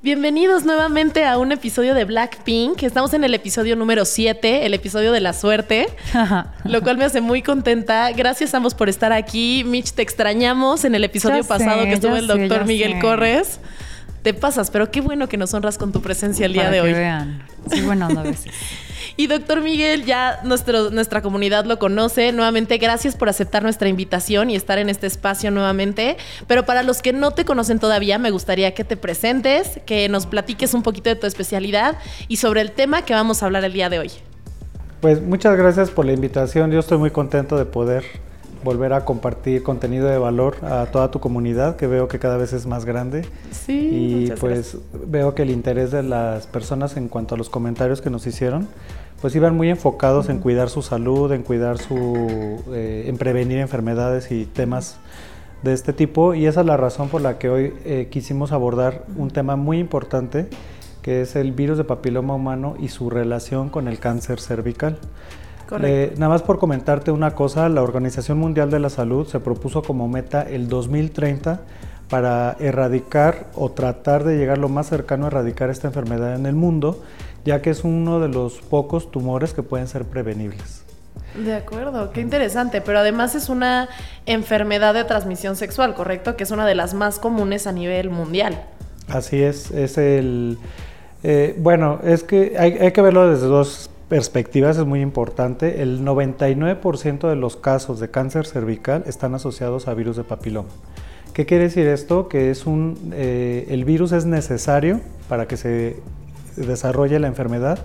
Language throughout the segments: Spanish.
Bienvenidos nuevamente a un episodio de Blackpink. Estamos en el episodio número 7, el episodio de la suerte, lo cual me hace muy contenta. Gracias a ambos por estar aquí. Mitch, te extrañamos en el episodio pasado que estuvo el doctor Miguel Corres. Te pasas, pero qué bueno que nos honras con tu presencia el día de hoy. Vean. Sí, bueno, a veces. Y doctor Miguel, ya nuestro, nuestra comunidad lo conoce. Nuevamente, gracias por aceptar nuestra invitación y estar en este espacio nuevamente. Pero para los que no te conocen todavía, me gustaría que te presentes, que nos platiques un poquito de tu especialidad y sobre el tema que vamos a hablar el día de hoy. Pues muchas gracias por la invitación. Yo estoy muy contento de poder volver a compartir contenido de valor a toda tu comunidad, que veo que cada vez es más grande. Sí. Y pues veo que el interés de las personas en cuanto a los comentarios que nos hicieron, pues iban muy enfocados en cuidar su salud, en cuidar su, eh, en prevenir enfermedades y temas de este tipo. Y esa es la razón por la que hoy eh, quisimos abordar un tema muy importante, que es el virus de papiloma humano y su relación con el cáncer cervical. Eh, nada más por comentarte una cosa, la Organización Mundial de la Salud se propuso como meta el 2030 para erradicar o tratar de llegar lo más cercano a erradicar esta enfermedad en el mundo ya que es uno de los pocos tumores que pueden ser prevenibles. De acuerdo, qué interesante, pero además es una enfermedad de transmisión sexual, ¿correcto? Que es una de las más comunes a nivel mundial. Así es, es el... Eh, bueno, es que hay, hay que verlo desde dos perspectivas, es muy importante. El 99% de los casos de cáncer cervical están asociados a virus de papiloma. ¿Qué quiere decir esto? Que es un, eh, el virus es necesario para que se desarrolla la enfermedad.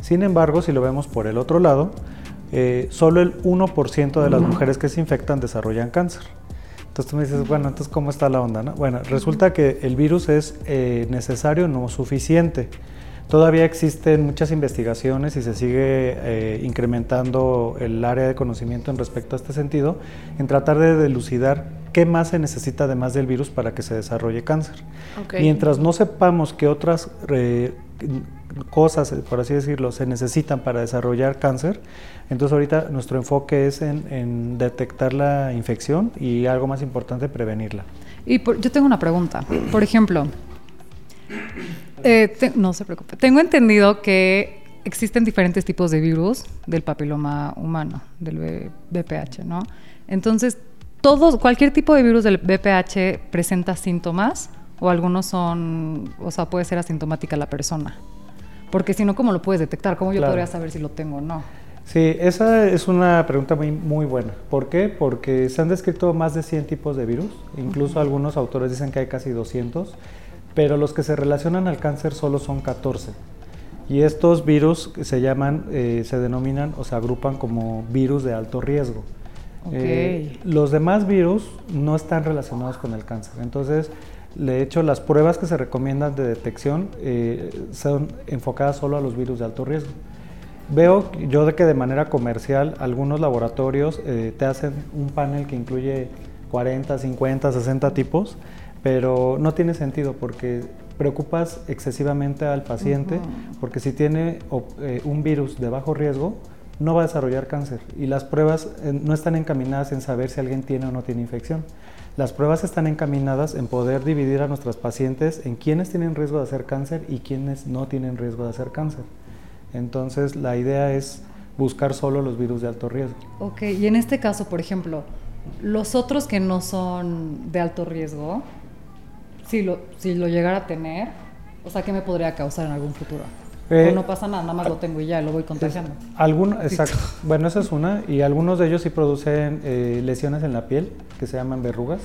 Sin embargo, si lo vemos por el otro lado, eh, solo el 1% de las mujeres que se infectan desarrollan cáncer. Entonces tú me dices, bueno, entonces ¿cómo está la onda? Bueno, resulta que el virus es eh, necesario, no suficiente. Todavía existen muchas investigaciones y se sigue eh, incrementando el área de conocimiento en respecto a este sentido, en tratar de delucidar qué más se necesita además del virus para que se desarrolle cáncer. Mientras no sepamos qué otras cosas, por así decirlo, se necesitan para desarrollar cáncer, entonces ahorita nuestro enfoque es en, detectar la infección y algo más importante, prevenirla. Y yo tengo una pregunta. Por ejemplo, eh, no se preocupe, tengo entendido que existen diferentes tipos de virus del papiloma humano, del BPH, ¿no? Entonces, todos, cualquier tipo de virus del BPH presenta síntomas o algunos son, o sea, puede ser asintomática la persona. Porque si no, ¿cómo lo puedes detectar? ¿Cómo yo podría saber si lo tengo o no? Sí, esa es una pregunta muy, muy buena. ¿Por qué? Porque se han descrito más de 100 tipos de virus, incluso algunos autores dicen que hay casi 200, pero los que se relacionan al cáncer solo son 14. Y estos virus se llaman, eh, se denominan o se agrupan como virus de alto riesgo. Eh, los demás virus no están relacionados con el cáncer. Entonces, de hecho, las pruebas que se recomiendan de detección eh, son enfocadas solo a los virus de alto riesgo. Veo yo de que de manera comercial algunos laboratorios eh, te hacen un panel que incluye 40, 50, 60 tipos, pero no tiene sentido porque preocupas excesivamente al paciente, porque si tiene eh, un virus de bajo riesgo, no va a desarrollar cáncer y las pruebas no están encaminadas en saber si alguien tiene o no tiene infección. Las pruebas están encaminadas en poder dividir a nuestras pacientes en quienes tienen riesgo de hacer cáncer y quienes no tienen riesgo de hacer cáncer. Entonces, la idea es buscar solo los virus de alto riesgo. Ok, y en este caso, por ejemplo, los otros que no son de alto riesgo, si lo, si lo llegara a tener, o sea, ¿qué me podría causar en algún futuro? Eh, no pasa nada, nada más lo tengo y ya, lo voy contagiando. exacto. Bueno, esa es una. Y algunos de ellos sí producen eh, lesiones en la piel, que se llaman verrugas.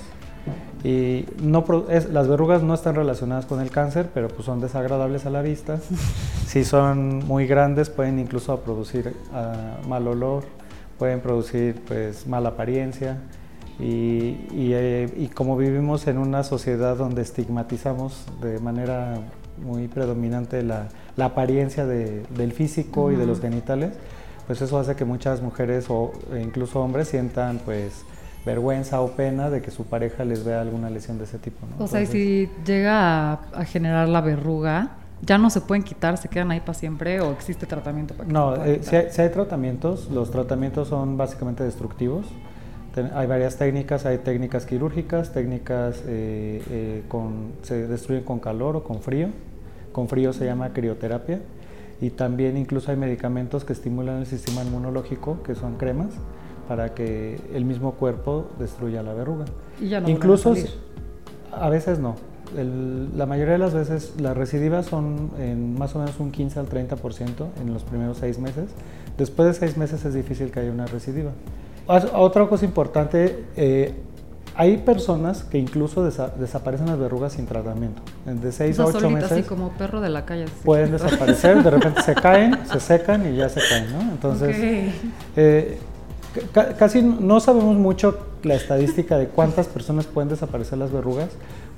Y no las verrugas no están relacionadas con el cáncer, pero pues son desagradables a la vista. si son muy grandes, pueden incluso producir ah, mal olor, pueden producir pues mala apariencia. Y, eh, y como vivimos en una sociedad donde estigmatizamos de manera muy predominante la, la apariencia de, del físico y de los genitales, pues eso hace que muchas mujeres o incluso hombres sientan pues vergüenza o pena de que su pareja les vea alguna lesión de ese tipo. ¿no? O sea, y si llega a, generar la verruga, ¿ya no se pueden quitar, se quedan ahí para siempre o existe tratamiento para No, eh, si, hay, si, hay, tratamientos, los tratamientos son básicamente destructivos. hay varias técnicas, hay técnicas quirúrgicas, técnicas eh, eh, con, se destruyen con calor o con frío. Con frío se llama crioterapia. Y también incluso hay medicamentos que estimulan el sistema inmunológico, que son cremas, para que el mismo cuerpo destruya la verruga. Y ya no incluso a, veces no. la mayoría de las veces las recidivas son en más o menos un 15 al 30% en los primeros seis meses. Después de seis meses es difícil que haya una recidiva. Otra cosa importante, eh, hay personas que incluso desaparecen las verrugas sin tratamiento. De 6 a 8 meses. Así como perro de la calle. Pueden desaparecer, de repente se caen, se secan y ya se caen, ¿no? Entonces, eh, casi no sabemos mucho la estadística de cuántas personas pueden desaparecer las verrugas,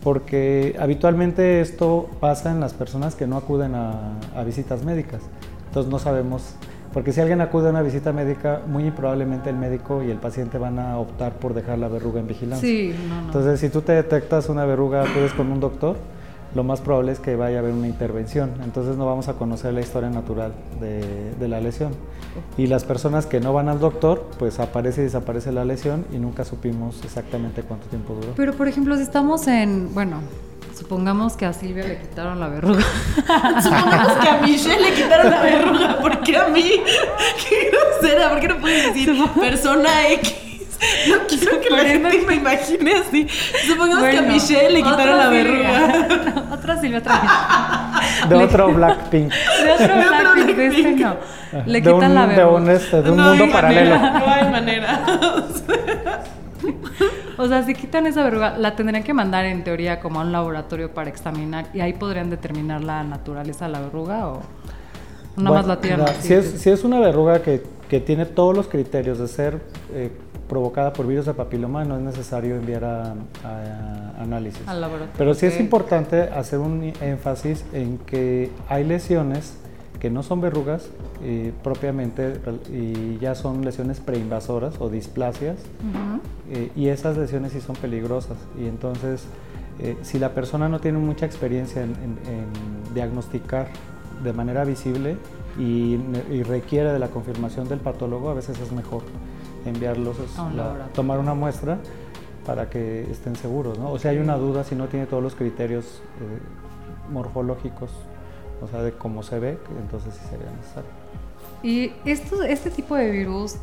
porque habitualmente esto pasa en las personas que no acuden a, a visitas médicas. Entonces no sabemos porque si alguien acude a una visita médica, muy probablemente el médico y el paciente van a optar por dejar la verruga en vigilancia. Sí, no, no. Entonces, si tú te detectas una verruga, acudes con un doctor, lo más probable es que vaya a haber una intervención. Entonces no vamos a conocer la historia natural de, la lesión. Y las personas que no van al doctor, pues aparece y desaparece la lesión y nunca supimos exactamente cuánto tiempo duró. Pero por ejemplo, si estamos en, bueno, Supongamos que a Silvia le quitaron la verruga. Supongamos que a Michelle le quitaron la verruga. ¿Por qué a mí? Qué grosera. ¿Por qué no puedes decir persona X? No quiero que la gente me imagine así. Supongamos que a Michelle le quitaron la verruga. otra Silvia, otra De otro Blackpink. De otro Blackpink, de este no. Le quitan la verruga. De un, este, de un mundo paralelo. No hay manera. O sea, si quitan esa verruga, la tendrían que mandar en teoría como a un laboratorio para examinar y ahí podrían determinar la naturaleza de la verruga o nada más la tiran si, es, si es una verruga que, que, tiene todos los criterios de ser eh, provocada por virus de papiloma, no es necesario enviar a, análisis. Al laboratorio. Pero sí es importante hacer un énfasis en que hay lesiones que no son verrugas eh, propiamente y ya son lesiones preinvasoras o displasias eh, y esas lesiones sí son peligrosas. Y entonces eh, si la persona no tiene mucha experiencia en, diagnosticar de manera visible y, requiere de la confirmación del patólogo, a veces es mejor enviarlos, a tomar una muestra para que estén seguros, ¿no? O si hay una duda, si no tiene todos los criterios morfológicos o sea, de cómo se ve, entonces sí sería necesario. Y esto, este tipo de virus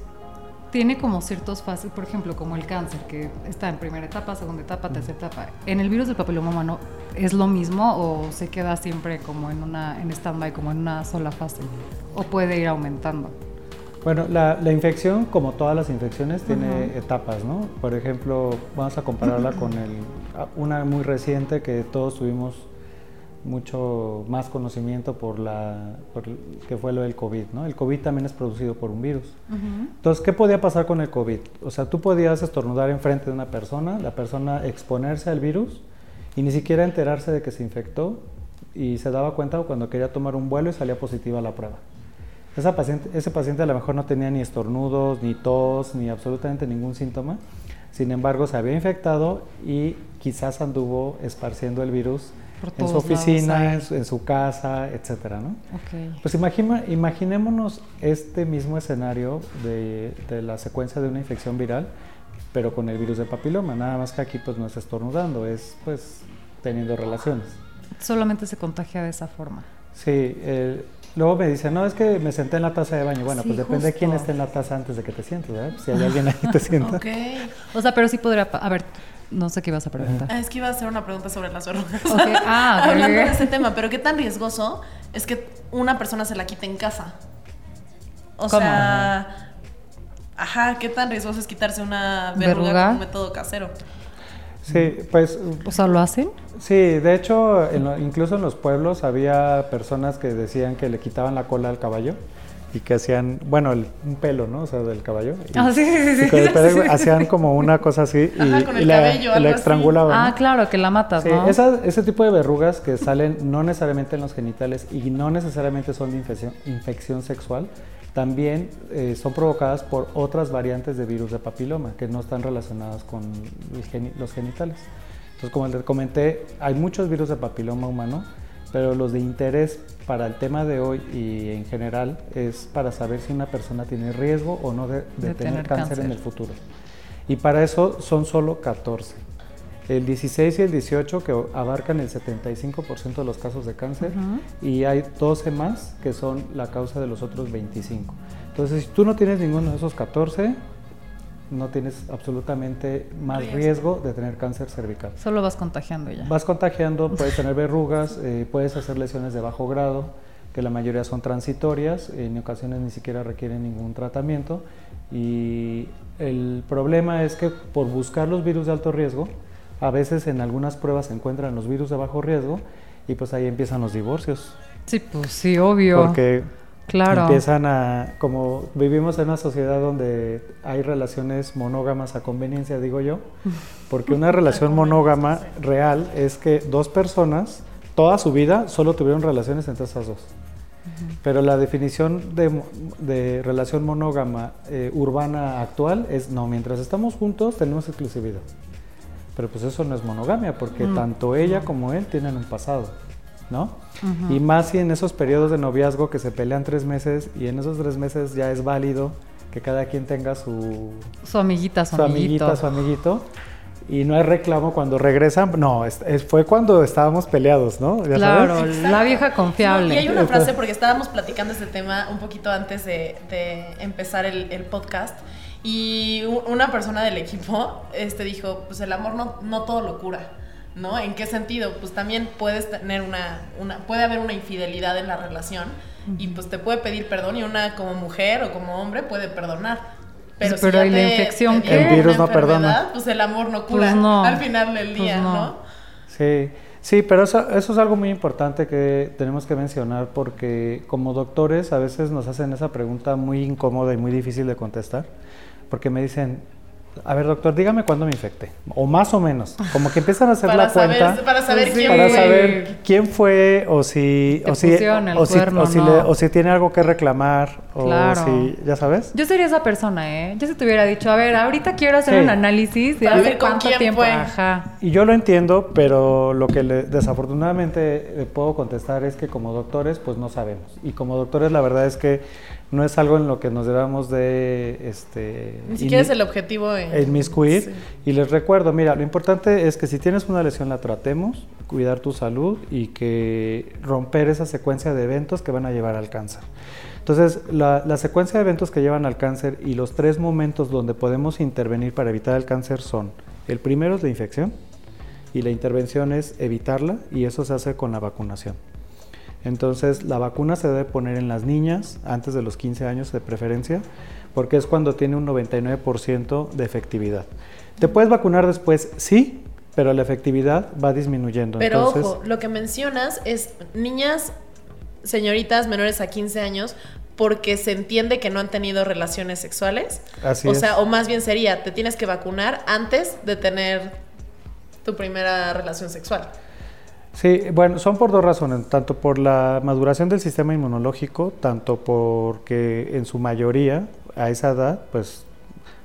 tiene como ciertos fases, por ejemplo, como el cáncer, que está en primera etapa, segunda etapa, tercera etapa. ¿En el virus del papiloma humano es lo mismo o se queda siempre como en una en stand-by, como en una sola fase? ¿O puede ir aumentando? Bueno, la, la infección, como todas las infecciones, tiene etapas, ¿no? Por ejemplo, vamos a compararla con el, una muy reciente que todos tuvimos mucho más conocimiento por la que fue lo del COVID, ¿no? El COVID también es producido por un virus. Entonces, ¿qué podía pasar con el COVID? O sea, tú podías estornudar enfrente de una persona, la persona exponerse al virus y ni siquiera enterarse de que se infectó y se daba cuenta cuando quería tomar un vuelo y salía positiva la prueba. Esa paciente, ese paciente a lo mejor no tenía ni estornudos, ni tos, ni absolutamente ningún síntoma. Sin embargo, se había infectado y quizás anduvo esparciendo el virus en su oficina, en su, casa, etcétera, ¿no? Pues imaginémonos este mismo escenario de, la secuencia de una infección viral, pero con el virus de papiloma. Nada más que aquí pues no es estornudando, es pues teniendo relaciones. Solamente se contagia de esa forma. Sí, luego me dicen, no, es que me senté en la taza de baño. Bueno, pues depende de quién esté en la taza antes de que te sientes, ¿verdad? Si hay alguien ahí te sienta. O sea, pero sí podría, a ver, no sé qué ibas a preguntar. Ah, es que iba a hacer una pregunta sobre las verrugas. Ah, Hablando de ese tema, pero qué tan riesgoso es que una persona se la quite en casa. O sea, ajá, qué tan riesgoso es quitarse una verruga, con un método casero. Sí, pues. O sea, ¿lo hacen? Sí, de hecho, incluso en los pueblos había personas que decían que le quitaban la cola al caballo y que hacían, bueno, el, un pelo, ¿no? O sea, del caballo. ah, sí, sí, sí. hacían como una cosa así y, la, estrangulaban. Ah, claro, que la matas, sí, ¿no? ese tipo de verrugas que salen no necesariamente en los genitales y no necesariamente son de infección, infección sexual, también eh, son provocadas por otras variantes de virus de papiloma que no están relacionadas con los genitales. Entonces, como les comenté, hay muchos virus de papiloma humano pero los de interés para el tema de hoy y en general es para saber si una persona tiene riesgo o no de, tener, cáncer, en el futuro. Y para eso son solo 14. El 16 y el 18 que abarcan el 75% de los casos de cáncer y hay 12 más que son la causa de los otros 25. Entonces, si tú no tienes ninguno de esos 14, no tienes absolutamente más riesgo. de tener cáncer cervical. Solo vas contagiando ya. Vas contagiando, puedes tener verrugas, eh, puedes hacer lesiones de bajo grado, que la mayoría son transitorias, en ocasiones ni siquiera requieren ningún tratamiento. Y el problema es que por buscar los virus de alto riesgo, a veces en algunas pruebas se encuentran los virus de bajo riesgo y pues ahí empiezan los divorcios. Sí, pues sí, obvio. Porque Claro. Empiezan a, como vivimos en una sociedad donde hay relaciones monógamas a conveniencia, digo yo, porque una relación monógama real es que dos personas toda su vida solo tuvieron relaciones entre esas dos. Pero la definición de, relación monógama eh, urbana actual es no, mientras estamos juntos tenemos exclusividad. Pero pues eso no es monogamia, porque tanto ella como él tienen un pasado. ¿No? Y más si en esos periodos de noviazgo que se pelean tres meses y en esos tres meses ya es válido que cada quien tenga su... Su amiguita, su, amiguita, su amiguito. Y no hay reclamo cuando regresan. No, es, fue cuando estábamos peleados, ¿no? claro, la vieja confiable. y hay una frase, porque estábamos platicando este tema un poquito antes de, empezar el, el, podcast. Y una persona del equipo este, dijo, pues el amor no, no todo lo cura. ¿No? ¿En qué sentido? Pues también puedes tener una, una puede haber una infidelidad en la relación y pues te puede pedir perdón y una como mujer o como hombre puede perdonar. Pero, si la infección el virus no perdona. Pues el amor no cura pues al final del pues día, no. Sí. Sí, pero eso, eso, es algo muy importante que tenemos que mencionar porque como doctores a veces nos hacen esa pregunta muy incómoda y muy difícil de contestar, porque me dicen, a ver, doctor, dígame cuándo me infecté. O más o menos. Como que empiezan a hacer la cuenta. Para saber quién para fue. saber quién fue o si. O si, o, si, o, si tiene algo que reclamar. O si. ¿Ya sabes? Yo sería esa persona, ¿eh? Yo si te hubiera dicho, a ver, ahorita quiero hacer un análisis de hace cuánto tiempo. Fue. Ajá. Y yo lo entiendo, pero lo que desafortunadamente le puedo contestar es que como doctores, pues no sabemos. Y como doctores, la verdad es que no es algo en lo que nos debamos de... Este, Ni siquiera es el objetivo. En, inmiscuir. Y les recuerdo, mira, lo importante es que si tienes una lesión la tratemos, cuidar tu salud y que romper esa secuencia de eventos que van a llevar al cáncer. Entonces, la, la secuencia de eventos que llevan al cáncer y los tres momentos donde podemos intervenir para evitar el cáncer son, el primero es la infección y la intervención es evitarla y eso se hace con la vacunación. Entonces la vacuna se debe poner en las niñas antes de los 15 años de preferencia, porque es cuando tiene un 99% de efectividad. ¿Te puedes vacunar después? Sí, pero la efectividad va disminuyendo. Pero ojo, lo que mencionas es niñas, señoritas menores a 15 años, porque se entiende que no han tenido relaciones sexuales. Así o es. sea, o más bien sería, te tienes que vacunar antes de tener tu primera relación sexual. Sí, bueno, son por dos razones, tanto por la maduración del sistema inmunológico, tanto porque en su mayoría, a esa edad, pues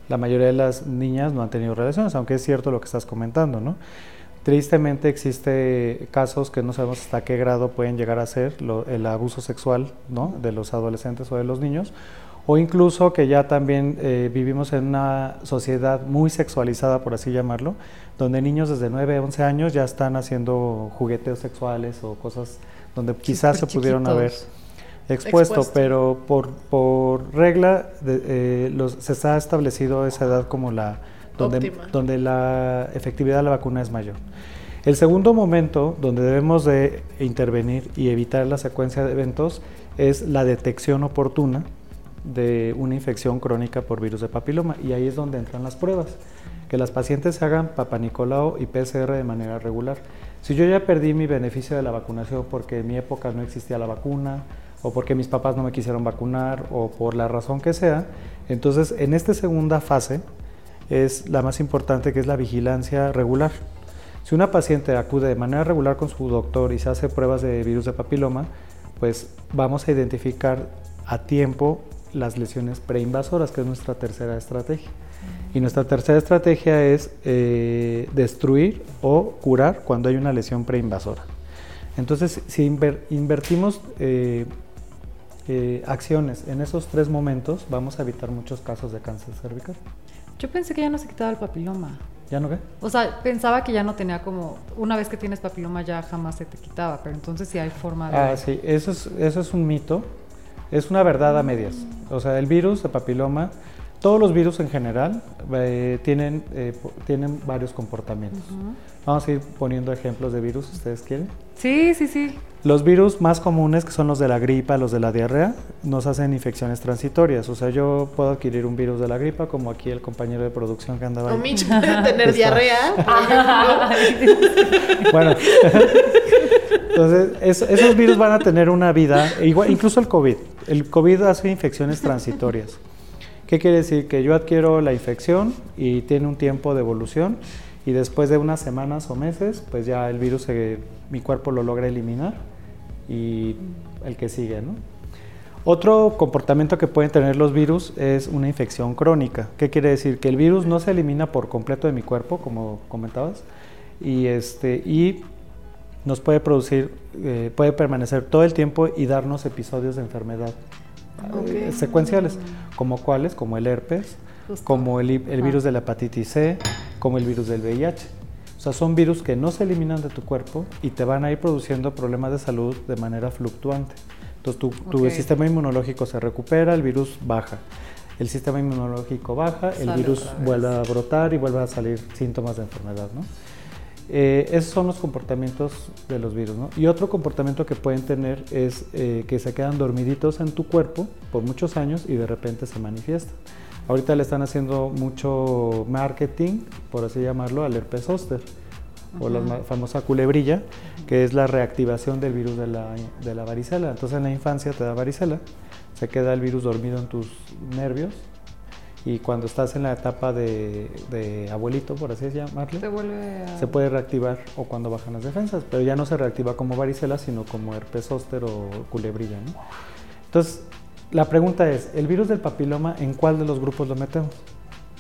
la mayoría de las niñas no han tenido relaciones, aunque es cierto lo que estás comentando, ¿no? Tristemente existe casos que no sabemos hasta qué grado pueden llegar a ser el abuso sexual ¿no? de los adolescentes o de los niños, o incluso que ya también eh, vivimos en una sociedad muy sexualizada, por así llamarlo, donde niños desde 9, 11 años ya están haciendo jugueteos sexuales o cosas donde quizás se pudieron haber expuesto, pero por, por regla de, eh, se está establecido esa edad como la donde, donde la efectividad de la vacuna es mayor. El segundo momento donde debemos de intervenir y evitar la secuencia de eventos es la detección oportuna de una infección crónica por virus de papiloma y ahí es donde entran las pruebas que las pacientes hagan papanicolao y PCR de manera regular. Si yo ya perdí mi beneficio de la vacunación porque en mi época no existía la vacuna, o porque mis papás no me quisieron vacunar, o por la razón que sea, entonces en esta segunda fase es la más importante que es la vigilancia regular. Si una paciente acude de manera regular con su doctor y se hace pruebas de virus de papiloma, pues vamos a identificar a tiempo las lesiones preinvasoras, que es nuestra tercera estrategia. Y nuestra tercera estrategia es eh, destruir o curar cuando hay una lesión preinvasora. Entonces, si invertimos eh, eh, acciones en esos tres momentos, vamos a evitar muchos casos de cáncer cervical. Yo pensé que ya no se quitaba el papiloma. ¿Ya no qué? O sea, pensaba que ya no tenía como, una vez que tienes papiloma ya jamás se te quitaba, pero entonces sí hay forma de... Ah, sí, eso es, eso es un mito, es una verdad a medias. O sea, el virus de papiloma, todos los virus en general eh, tienen, eh, tienen varios comportamientos. Vamos a ir poniendo ejemplos de virus, si ustedes quieren. Sí, sí, sí. Los virus más comunes, que son los de la gripa, los de la diarrea, nos hacen infecciones transitorias. O sea, yo puedo adquirir un virus de la gripa, como aquí el compañero de producción que andaba. O Mitch puede tener diarrea. bueno, entonces esos virus van a tener una vida, igual, incluso el COVID. El COVID hace infecciones transitorias. ¿Qué quiere decir? Que yo adquiero la infección y tiene un tiempo de evolución y después de unas semanas o meses, pues ya el virus, mi cuerpo lo logra eliminar y el que sigue, ¿no? Otro comportamiento que pueden tener los virus es una infección crónica. ¿Qué quiere decir? Que el virus no se elimina por completo de mi cuerpo, como comentabas, y, este, y nos puede producir, eh, puede permanecer todo el tiempo y darnos episodios de enfermedad eh, secuenciales, como cuáles, como el herpes, como el, el virus de la hepatitis C, como el virus del VIH. O sea, son virus que no se eliminan de tu cuerpo y te van a ir produciendo problemas de salud de manera fluctuante. Entonces tu, tu sistema inmunológico se recupera, el virus baja. El sistema inmunológico baja, el virus vuelve a brotar y vuelve a salir síntomas de enfermedad. ¿no? Eh, esos son los comportamientos de los virus. ¿no? Y otro comportamiento que pueden tener es eh, que se quedan dormiditos en tu cuerpo por muchos años y de repente se manifiestan. Ahorita le están haciendo mucho marketing, por así llamarlo, al herpes zóster o la famosa culebrilla, que es la reactivación del virus de la, de la varicela. Entonces en la infancia te da varicela, se queda el virus dormido en tus nervios y cuando estás en la etapa de, abuelito, por así llamarle, se puede reactivar o cuando bajan las defensas, pero ya no se reactiva como varicela, sino como herpes zóster o culebrilla. ¿no? Entonces, la pregunta es, ¿el virus del papiloma en cuál de los grupos lo metemos?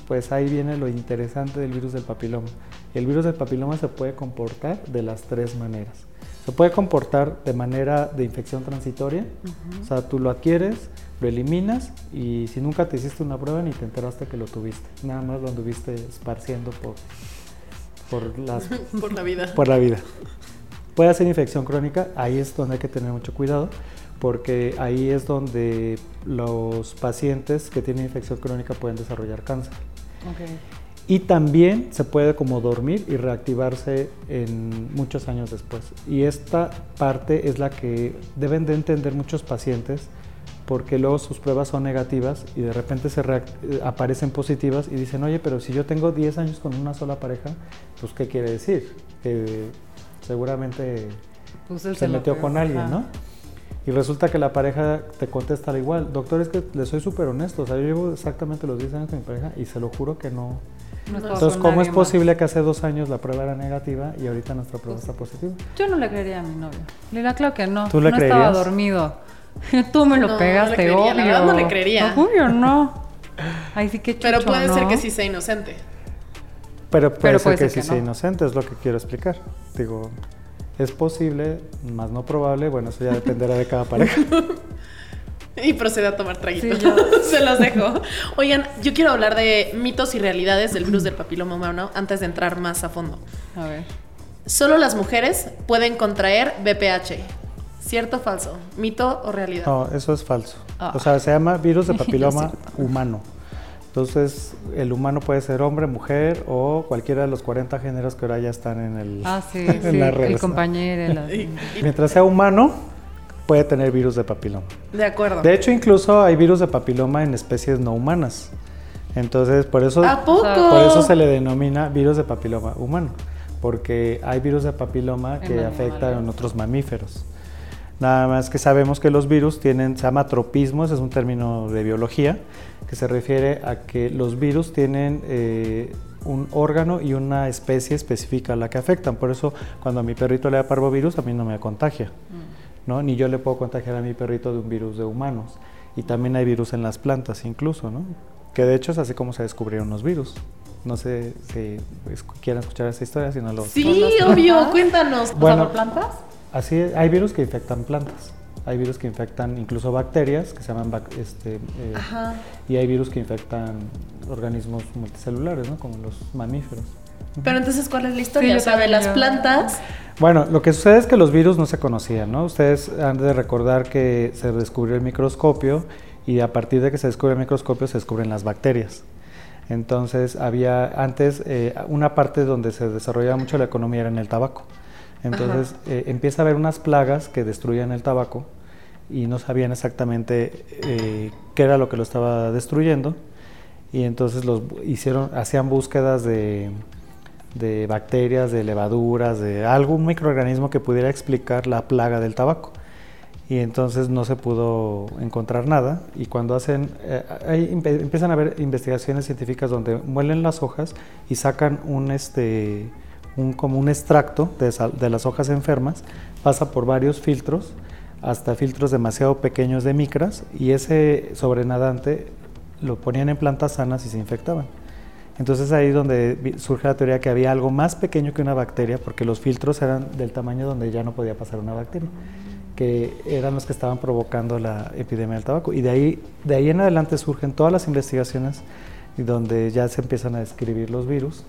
Pues ahí viene lo interesante del virus del papiloma. El virus del papiloma se puede comportar de las tres maneras. Se puede comportar de manera de infección transitoria, o sea, tú lo adquieres, lo eliminas y si nunca te hiciste una prueba ni te enteraste que lo tuviste, nada más lo anduviste esparciendo por, por, las, por la vida. Por la vida. Puede ser infección crónica, ahí es donde hay que tener mucho cuidado porque ahí es donde los pacientes que tienen infección crónica pueden desarrollar cáncer. Y también se puede como dormir y reactivarse en muchos años después. Y esta parte es la que deben de entender muchos pacientes porque luego sus pruebas son negativas y de repente se eh, aparecen positivas y dicen, oye, pero si yo tengo 10 años con una sola pareja, pues ¿qué quiere decir? Que seguramente pues se metió con alguien, ¿no? Y resulta que la pareja te contesta al igual. Doctor, es que le soy súper honesto. O sea, yo llevo exactamente los 10 años con mi pareja y se lo juro que no. Entonces, ¿cómo es posible que hace dos años la prueba era negativa y ahorita nuestra prueba está positiva? Yo no le creería a mi novio. Le claro que no. ¿Tú le no estaba dormido. Tú me lo pegaste, no obvio. La no le creería. obvio, no. Ay, sí que Pero puede ser que sí sea inocente. Pero puede, ser, que, sí sea inocente, es lo que quiero explicar. Digo, es posible, más no probable, bueno, eso ya dependerá de cada pareja. y procede a tomar traguitos. Se los dejo. Oigan, yo quiero hablar de mitos y realidades del virus del papiloma humano antes de entrar más a fondo. A ver. Solo las mujeres pueden contraer BPH. ¿Cierto o falso? ¿Mito o realidad? No, eso es falso. Ah. O sea, se llama virus de papiloma humano. Entonces, el humano puede ser hombre, mujer o cualquiera de los 40 géneros que ahora ya están en, el, ah, sí, sí, El compañero. Mientras sea humano, puede tener virus de papiloma. De acuerdo. De hecho, incluso hay virus de papiloma en especies no humanas. Entonces, por eso, ¿A poco? por eso se le denomina virus de papiloma humano, porque hay virus de papiloma que afectan en otros mamíferos. Nada más que sabemos que los virus tienen, se llama tropismo, ese es un término de biología, que se refiere a que los virus tienen eh, un órgano y una especie específica a la que afectan. Por eso cuando a mi perrito le da parvovirus, a mí no me contagia. Mm. ¿no? Ni yo le puedo contagiar a mi perrito de un virus de humanos. Y también hay virus en las plantas incluso, ¿no? que de hecho es así como se descubrieron los virus. No sé si quieren escuchar esa historia, si no lo... Sí, obvio, cuéntanos. Bueno, plantas? Así hay virus que infectan plantas. Hay virus que infectan incluso bacterias, que se llaman este, eh, y hay virus que infectan organismos multicelulares, ¿no? como los mamíferos. Pero entonces, ¿cuál es la historia? o sea, de las plantas. Bueno, lo que sucede es que los virus no se conocían, ¿no? Ustedes han de recordar que se descubrió el microscopio y a partir de que se descubre el microscopio se descubren las bacterias. Entonces había antes eh, una parte donde se desarrollaba mucho la economía era en el tabaco. Entonces eh, empieza a haber unas plagas que destruían el tabaco y no sabían exactamente eh, qué era lo que lo estaba destruyendo. Y entonces los hicieron hacían búsquedas de, de bacterias, de levaduras, de algún microorganismo que pudiera explicar la plaga del tabaco. Y entonces no se pudo encontrar nada. Y cuando hacen eh, empiezan a haber investigaciones científicas donde muelen las hojas y sacan un este un, como un extracto de, las hojas enfermas pasa por varios filtros hasta filtros demasiado pequeños de micras y ese sobrenadante lo ponían en plantas sanas y se infectaban. Entonces ahí es donde surge la teoría que había algo más pequeño que una bacteria porque los filtros eran del tamaño donde ya no podía pasar una bacteria que eran los que estaban provocando la epidemia del tabaco. Y de ahí, de ahí en adelante surgen todas las investigaciones donde ya se empiezan a describir los virus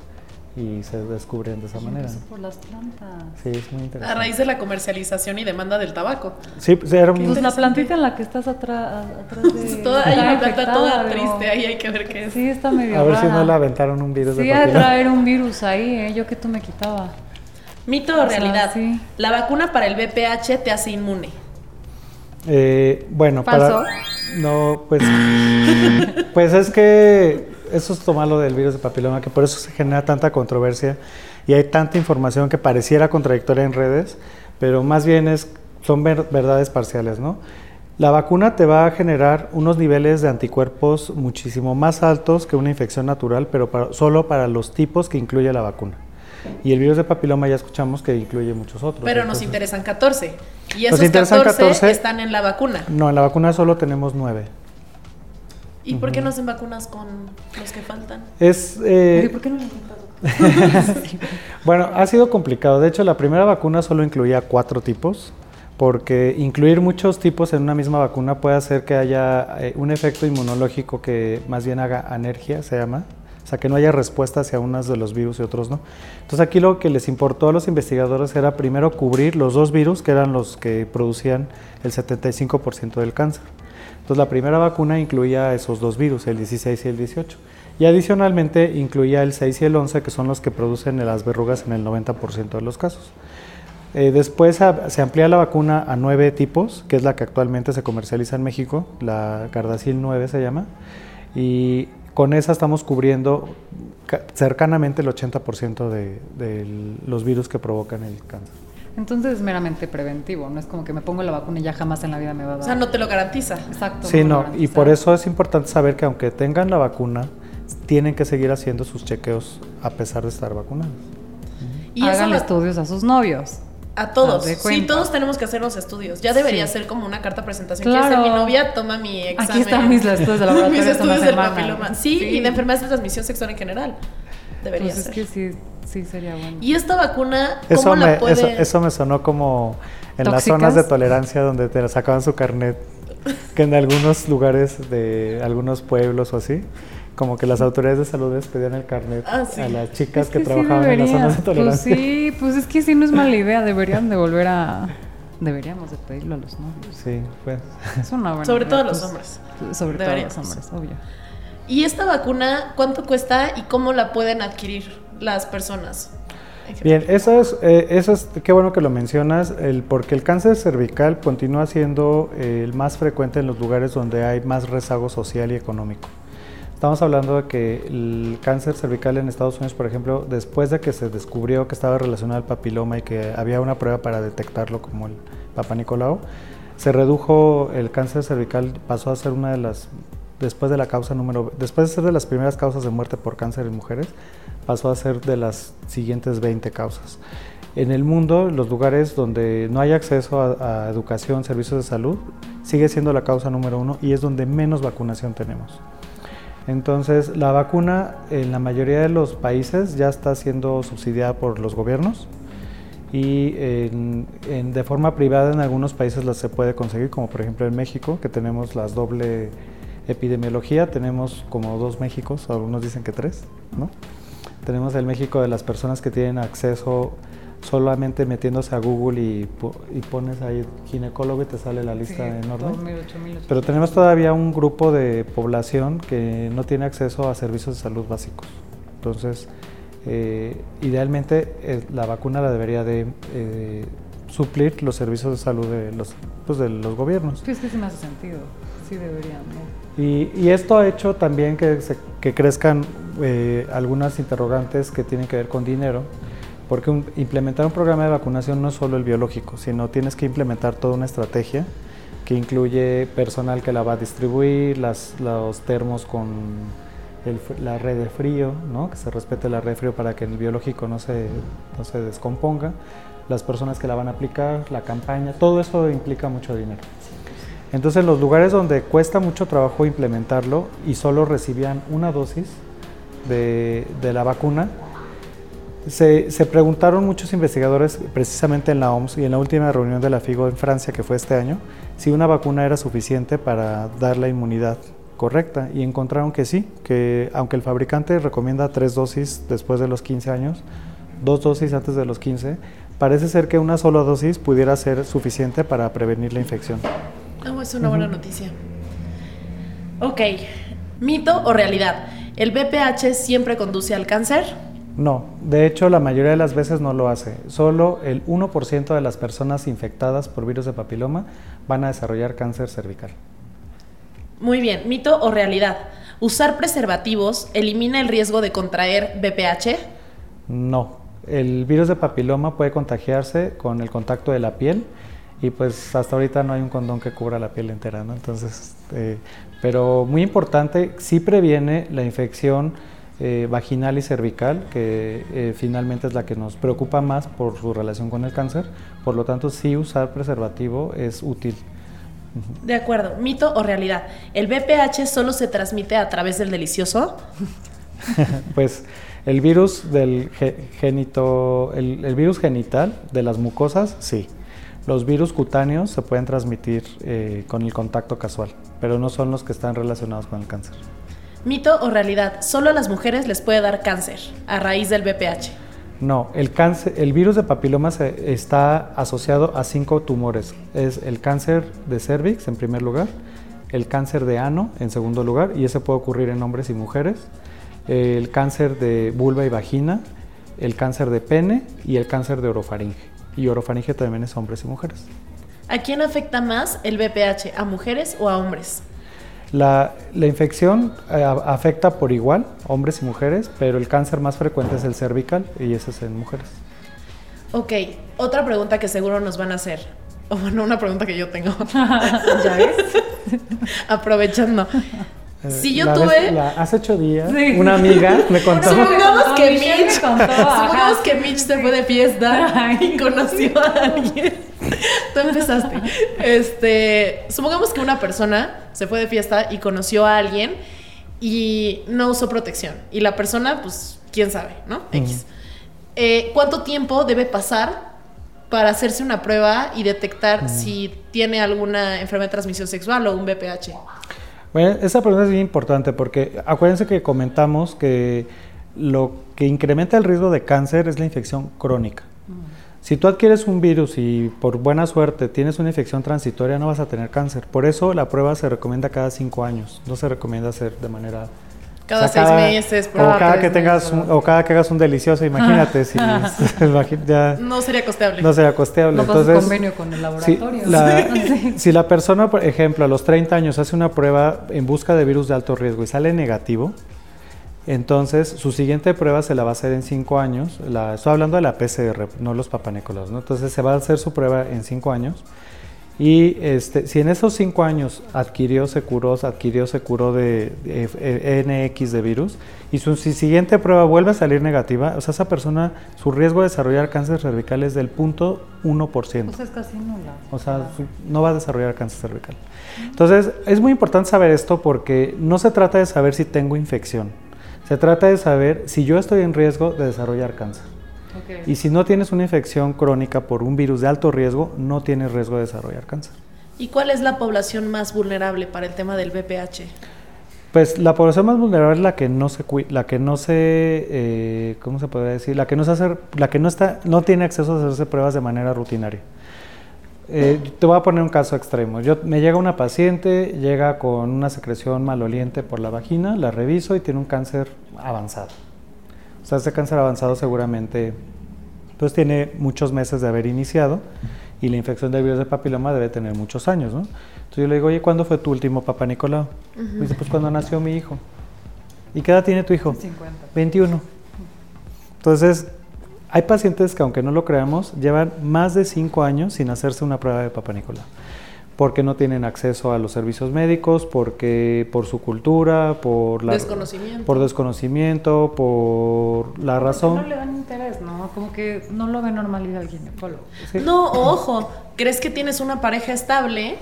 y se descubren de esa manera. por las plantas. Sí, es muy interesante. A raíz de la comercialización y demanda del tabaco. Sí, pues era pues la plantita en la que estás atrás, de... toda, hay una planta toda triste, ahí hay que ver qué es. Sí, está medio A ver si no le aventaron un virus sí, a traer un virus ahí, ¿eh? yo que tú me quitaba. Mito o realidad. La vacuna para el VPH te hace inmune. Eh, bueno, ¿Falso? para. No, pues. pues es que eso es tomarlo del virus de papiloma, que por eso se genera tanta controversia y hay tanta información que pareciera contradictoria en redes, pero más bien es, son verdades parciales, ¿no? La vacuna te va a generar unos niveles de anticuerpos muchísimo más altos que una infección natural, pero solo para los tipos que incluye la vacuna. Y el virus de papiloma ya escuchamos que incluye muchos otros. Pero nos interesan 14. Y esos 14, están en la vacuna. No, en la vacuna solo tenemos 9. ¿Y por qué no hacen vacunas con los que faltan? Es, eh, ¿Por qué no bueno, ha sido complicado. De hecho, la primera vacuna solo incluía cuatro tipos, porque incluir muchos tipos en una misma vacuna puede hacer que haya eh, un efecto inmunológico que más bien haga anergia, se llama, o sea, que no haya respuesta hacia unos de los virus y otros no. Entonces aquí lo que les importó a los investigadores era primero cubrir los dos virus que eran los que producían el 75% del cáncer. Entonces la primera vacuna incluía esos dos virus, el 16 y el 18. Y adicionalmente incluía el 6 y el 11, que son los que producen las verrugas en el 90% de los casos. Eh, después se amplía la vacuna a nueve tipos, que es la que actualmente se comercializa en México, la Gardasil 9 se llama, y con esa estamos cubriendo cercanamente el 80% de, de, los virus que provocan el cáncer. Entonces es meramente preventivo, no es como que me pongo la vacuna y ya jamás en la vida me va a dar. O sea, no te lo garantiza. Exacto. Sí, no, y por eso es importante saber que aunque tengan la vacuna, tienen que seguir haciendo sus chequeos a pesar de estar vacunados. Y Hagan estudios a sus novios. A todos. Sí, todos tenemos que hacer los estudios. Ya debería ser como una carta de presentación. Claro. Ser mi novia, toma mi examen. Aquí están mis estudios de laboratorio. mis estudios del papiloma. Sí, y de enfermedades de transmisión sexual en general. Debería pues ser. Es que sí, sí sería bueno. ¿Y esta vacuna cómo eso la puede...? Eso, eso, me sonó como en las zonas de tolerancia donde te sacaban su carnet, que en algunos lugares de algunos pueblos o así, como que las autoridades de salud les pedían el carnet ah, a las chicas que, trabajaban en las zonas de pues tolerancia. Pues sí, pues es que sí no es mala idea, deberían de volver a... Deberíamos de pedirlo a los novios. Sí, pues. Es una buena Sobre todo a los hombres. Sobre todo a los hombres, obvio. ¿Y esta vacuna cuánto cuesta y cómo la pueden adquirir las personas? Bien, eso es, eh, eso es, qué bueno que lo mencionas, el, porque el cáncer cervical continúa siendo eh, el más frecuente en los lugares donde hay más rezago social y económico. Estamos hablando de que el cáncer cervical en Estados Unidos, por ejemplo, después de que se descubrió que estaba relacionado al papiloma y que había una prueba para detectarlo como el Papa Nicolau, se redujo el cáncer cervical, pasó a ser una de las, después de la causa número, después de ser de las primeras causas de muerte por cáncer en mujeres, pasó a ser de las siguientes 20 causas. En el mundo, los lugares donde no hay acceso a, a educación, servicios de salud, sigue siendo la causa número uno y es donde menos vacunación tenemos. Entonces, la vacuna en la mayoría de los países ya está siendo subsidiada por los gobiernos y de forma privada en algunos países las se puede conseguir, como por ejemplo en México, que tenemos las doble epidemiología, tenemos como dos Méxicos, algunos dicen que tres, ¿no? Tenemos el México de las personas que tienen acceso solamente metiéndose a Google y, pones ahí ginecólogo y te sale la lista enorme. Pero tenemos todavía un grupo de población que no tiene acceso a servicios de salud básicos. Entonces, eh, idealmente eh, la vacuna la debería de eh, suplir los servicios de salud de los, pues, de los gobiernos. Sí, es que sí me hace sentido, sí deberían. Y, esto ha hecho también que, crezcan algunas interrogantes que tienen que ver con dinero, porque implementar un programa de vacunación no es solo el biológico, sino tienes que implementar toda una estrategia que incluye personal que la va a distribuir, los termos con la red de frío, ¿no? que se respete la red de frío para que el biológico no se descomponga, las personas que la van a aplicar, la campaña, todo eso implica mucho dinero. Entonces, los lugares donde cuesta mucho trabajo implementarlo y solo recibían una dosis de, de la vacuna, se, se, preguntaron muchos investigadores, precisamente en la OMS y en la última reunión de la FIGO en Francia, que fue este año, si una vacuna era suficiente para dar la inmunidad correcta y encontraron que sí, que aunque el fabricante recomienda tres dosis después de los 15 años, dos dosis antes de los 15, parece ser que una sola dosis pudiera ser suficiente para prevenir la infección. Oh, es una buena noticia. Ok, mito o realidad, ¿el BPH siempre conduce al cáncer? No, de hecho la mayoría de las veces no lo hace. Solo el 1% de las personas infectadas por virus de papiloma van a desarrollar cáncer cervical. Muy bien, mito o realidad. ¿Usar preservativos elimina el riesgo de contraer BPH? No, el virus de papiloma puede contagiarse con el contacto de la piel y pues hasta ahorita no hay un condón que cubra la piel entera, ¿no? Entonces, eh, pero muy importante, sí previene la infección eh, vaginal y cervical, que eh, finalmente es la que nos preocupa más por su relación con el cáncer, por lo tanto sí usar preservativo es útil. De acuerdo. ¿Mito o realidad? ¿El BPH solo se transmite a través del delicioso? pues el virus del genito, el, virus genital de las mucosas, sí. Los virus cutáneos se pueden transmitir eh, con el contacto casual, pero no son los que están relacionados con el cáncer. ¿Mito o realidad? Solo a las mujeres les puede dar cáncer a raíz del BPH. No, el, cáncer, el virus de papiloma está asociado a cinco tumores. Es el cáncer de cervix en primer lugar, el cáncer de ano en segundo lugar, y ese puede ocurrir en hombres y mujeres, el cáncer de vulva y vagina, el cáncer de pene y el cáncer de orofaringe. Y orofaringe también es hombres y mujeres. ¿A quién afecta más el BPH? ¿A mujeres o a hombres? La, infección eh, afecta por igual hombres y mujeres, pero el cáncer más frecuente es el cervical y ese es en mujeres. Ok, otra pregunta que seguro nos van a hacer. O bueno, una pregunta que yo tengo. ¿Ya ves? Aprovechando. Eh, si yo tuve. hace ocho días, una amiga me contó. Supongamos que, Mitch, supongamos que Mitch se fue de fiesta y conoció a alguien. Tú empezaste. Este, supongamos que una persona se fue de fiesta y conoció a alguien y no usó protección. Y la persona, pues, quién sabe, ¿no? X. Eh, ¿Cuánto tiempo debe pasar para hacerse una prueba y detectar si tiene alguna enfermedad de transmisión sexual o un BPH? Bueno, esa pregunta es bien importante porque acuérdense que comentamos que lo que incrementa el riesgo de cáncer es la infección crónica. Si tú adquieres un virus y por buena suerte tienes una infección transitoria, no vas a tener cáncer. Por eso la prueba se recomienda cada cinco años, no se recomienda hacer de manera... Cada seis meses, o cada que tengas o cada que hagas un delicioso, imagínate si ya, no sería costeable. No sería costeable. No Entonces, convenio con el laboratorio. Si la, si la persona, por ejemplo, a los 30 años hace una prueba en busca de virus de alto riesgo y sale negativo, entonces, su siguiente prueba se la va a hacer en cinco años. La, estoy hablando de la PCR, no los papanécolas. ¿no? Entonces, se va a hacer su prueba en cinco años. Y este, si en esos cinco años adquirió, se curó, adquirió, se curó de, NX de virus, y su siguiente prueba vuelve a salir negativa, o sea, esa persona, su riesgo de desarrollar cáncer cervical es del punto 1%. O sea, es casi nula. O sea, no va a desarrollar cáncer cervical. Entonces, es muy importante saber esto porque no se trata de saber si tengo infección se trata de saber si yo estoy en riesgo de desarrollar cáncer. Y si no tienes una infección crónica por un virus de alto riesgo, no tienes riesgo de desarrollar cáncer. ¿Y cuál es la población más vulnerable para el tema del VPH? Pues la población más vulnerable es la que no se la que no se eh, ¿cómo se puede decir? La que no se hace, la que no está no tiene acceso a hacerse pruebas de manera rutinaria. Eh, te voy a poner un caso extremo. Yo, me llega una paciente, llega con una secreción maloliente por la vagina, la reviso y tiene un cáncer avanzado. O sea, ese cáncer avanzado seguramente pues tiene muchos meses de haber iniciado y la infección del virus de papiloma debe tener muchos años, ¿no? Entonces yo le digo, oye, ¿cuándo fue tu último papá Nicolau? dice, pues cuando nació mi hijo. ¿Y qué edad tiene tu hijo? 50. 21. Entonces, hay pacientes que aunque no lo creamos, llevan más de 5 años sin hacerse una prueba de papá Nicolau porque no tienen acceso a los servicios médicos, porque por su cultura, por la desconocimiento, por desconocimiento, por la razón. No le dan interés, ¿no? Como que no lo ve normalidad al ginecólogo. No, ojo, crees que tienes una pareja estable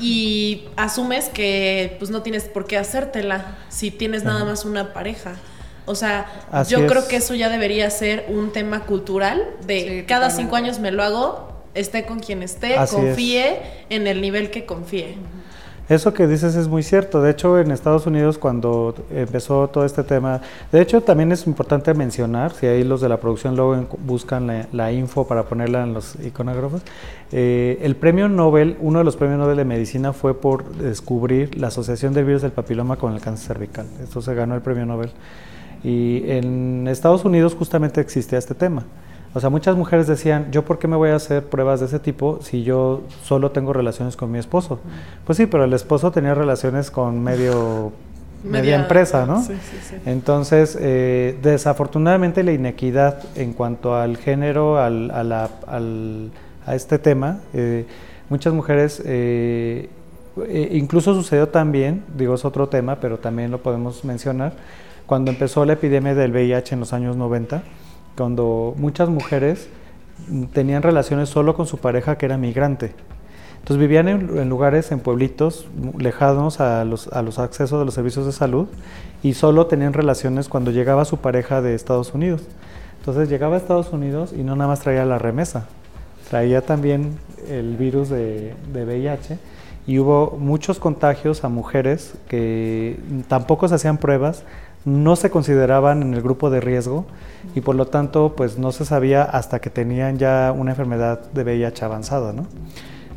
y asumes que pues no tienes por qué hacértela si tienes nada más una pareja. O sea, yo creo que eso ya debería ser un tema cultural de cada cinco años me lo hago esté con quien esté, confíe en el nivel que confíe. Eso que dices es muy cierto. De hecho, en Estados Unidos, cuando empezó todo este tema, de hecho, también es importante mencionar, si ahí los de la producción luego buscan la, info para ponerla en los iconógrafos, eh, el premio Nobel, uno de los premios Nobel de Medicina fue por descubrir la asociación del virus del papiloma con el cáncer cervical. Esto se ganó el premio Nobel. Y en Estados Unidos justamente existía este tema. O sea, muchas mujeres decían, ¿yo por qué me voy a hacer pruebas de ese tipo si yo solo tengo relaciones con mi esposo? Pues sí, pero el esposo tenía relaciones con medio media, empresa, ¿no? Sí, sí, sí. Entonces, eh, desafortunadamente la inequidad en cuanto al género, al, a, la, al, a, este tema, eh, muchas mujeres, eh, incluso sucedió también, digo es otro tema, pero también lo podemos mencionar, cuando empezó la epidemia del VIH en los años 90, cuando muchas mujeres tenían relaciones solo con su pareja que era migrante. Entonces vivían en, lugares, en pueblitos lejanos a los, a los, accesos de los servicios de salud y solo tenían relaciones cuando llegaba su pareja de Estados Unidos. Entonces llegaba a Estados Unidos y no nada más traía la remesa, traía también el virus de, de VIH y hubo muchos contagios a mujeres que tampoco se hacían pruebas, no se consideraban en el grupo de riesgo y por lo tanto pues no se sabía hasta que tenían ya una enfermedad de VIH avanzada, ¿no?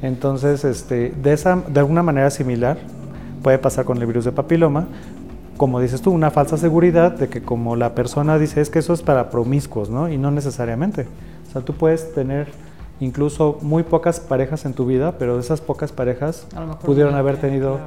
Entonces, este, de, esa, de alguna manera similar puede pasar con el virus de papiloma, como dices tú, una falsa seguridad de que como la persona dice es que eso es para promiscuos, ¿no? Y no necesariamente. O sea, tú puedes tener incluso muy pocas parejas en tu vida, pero esas pocas parejas pudieron haber tenido,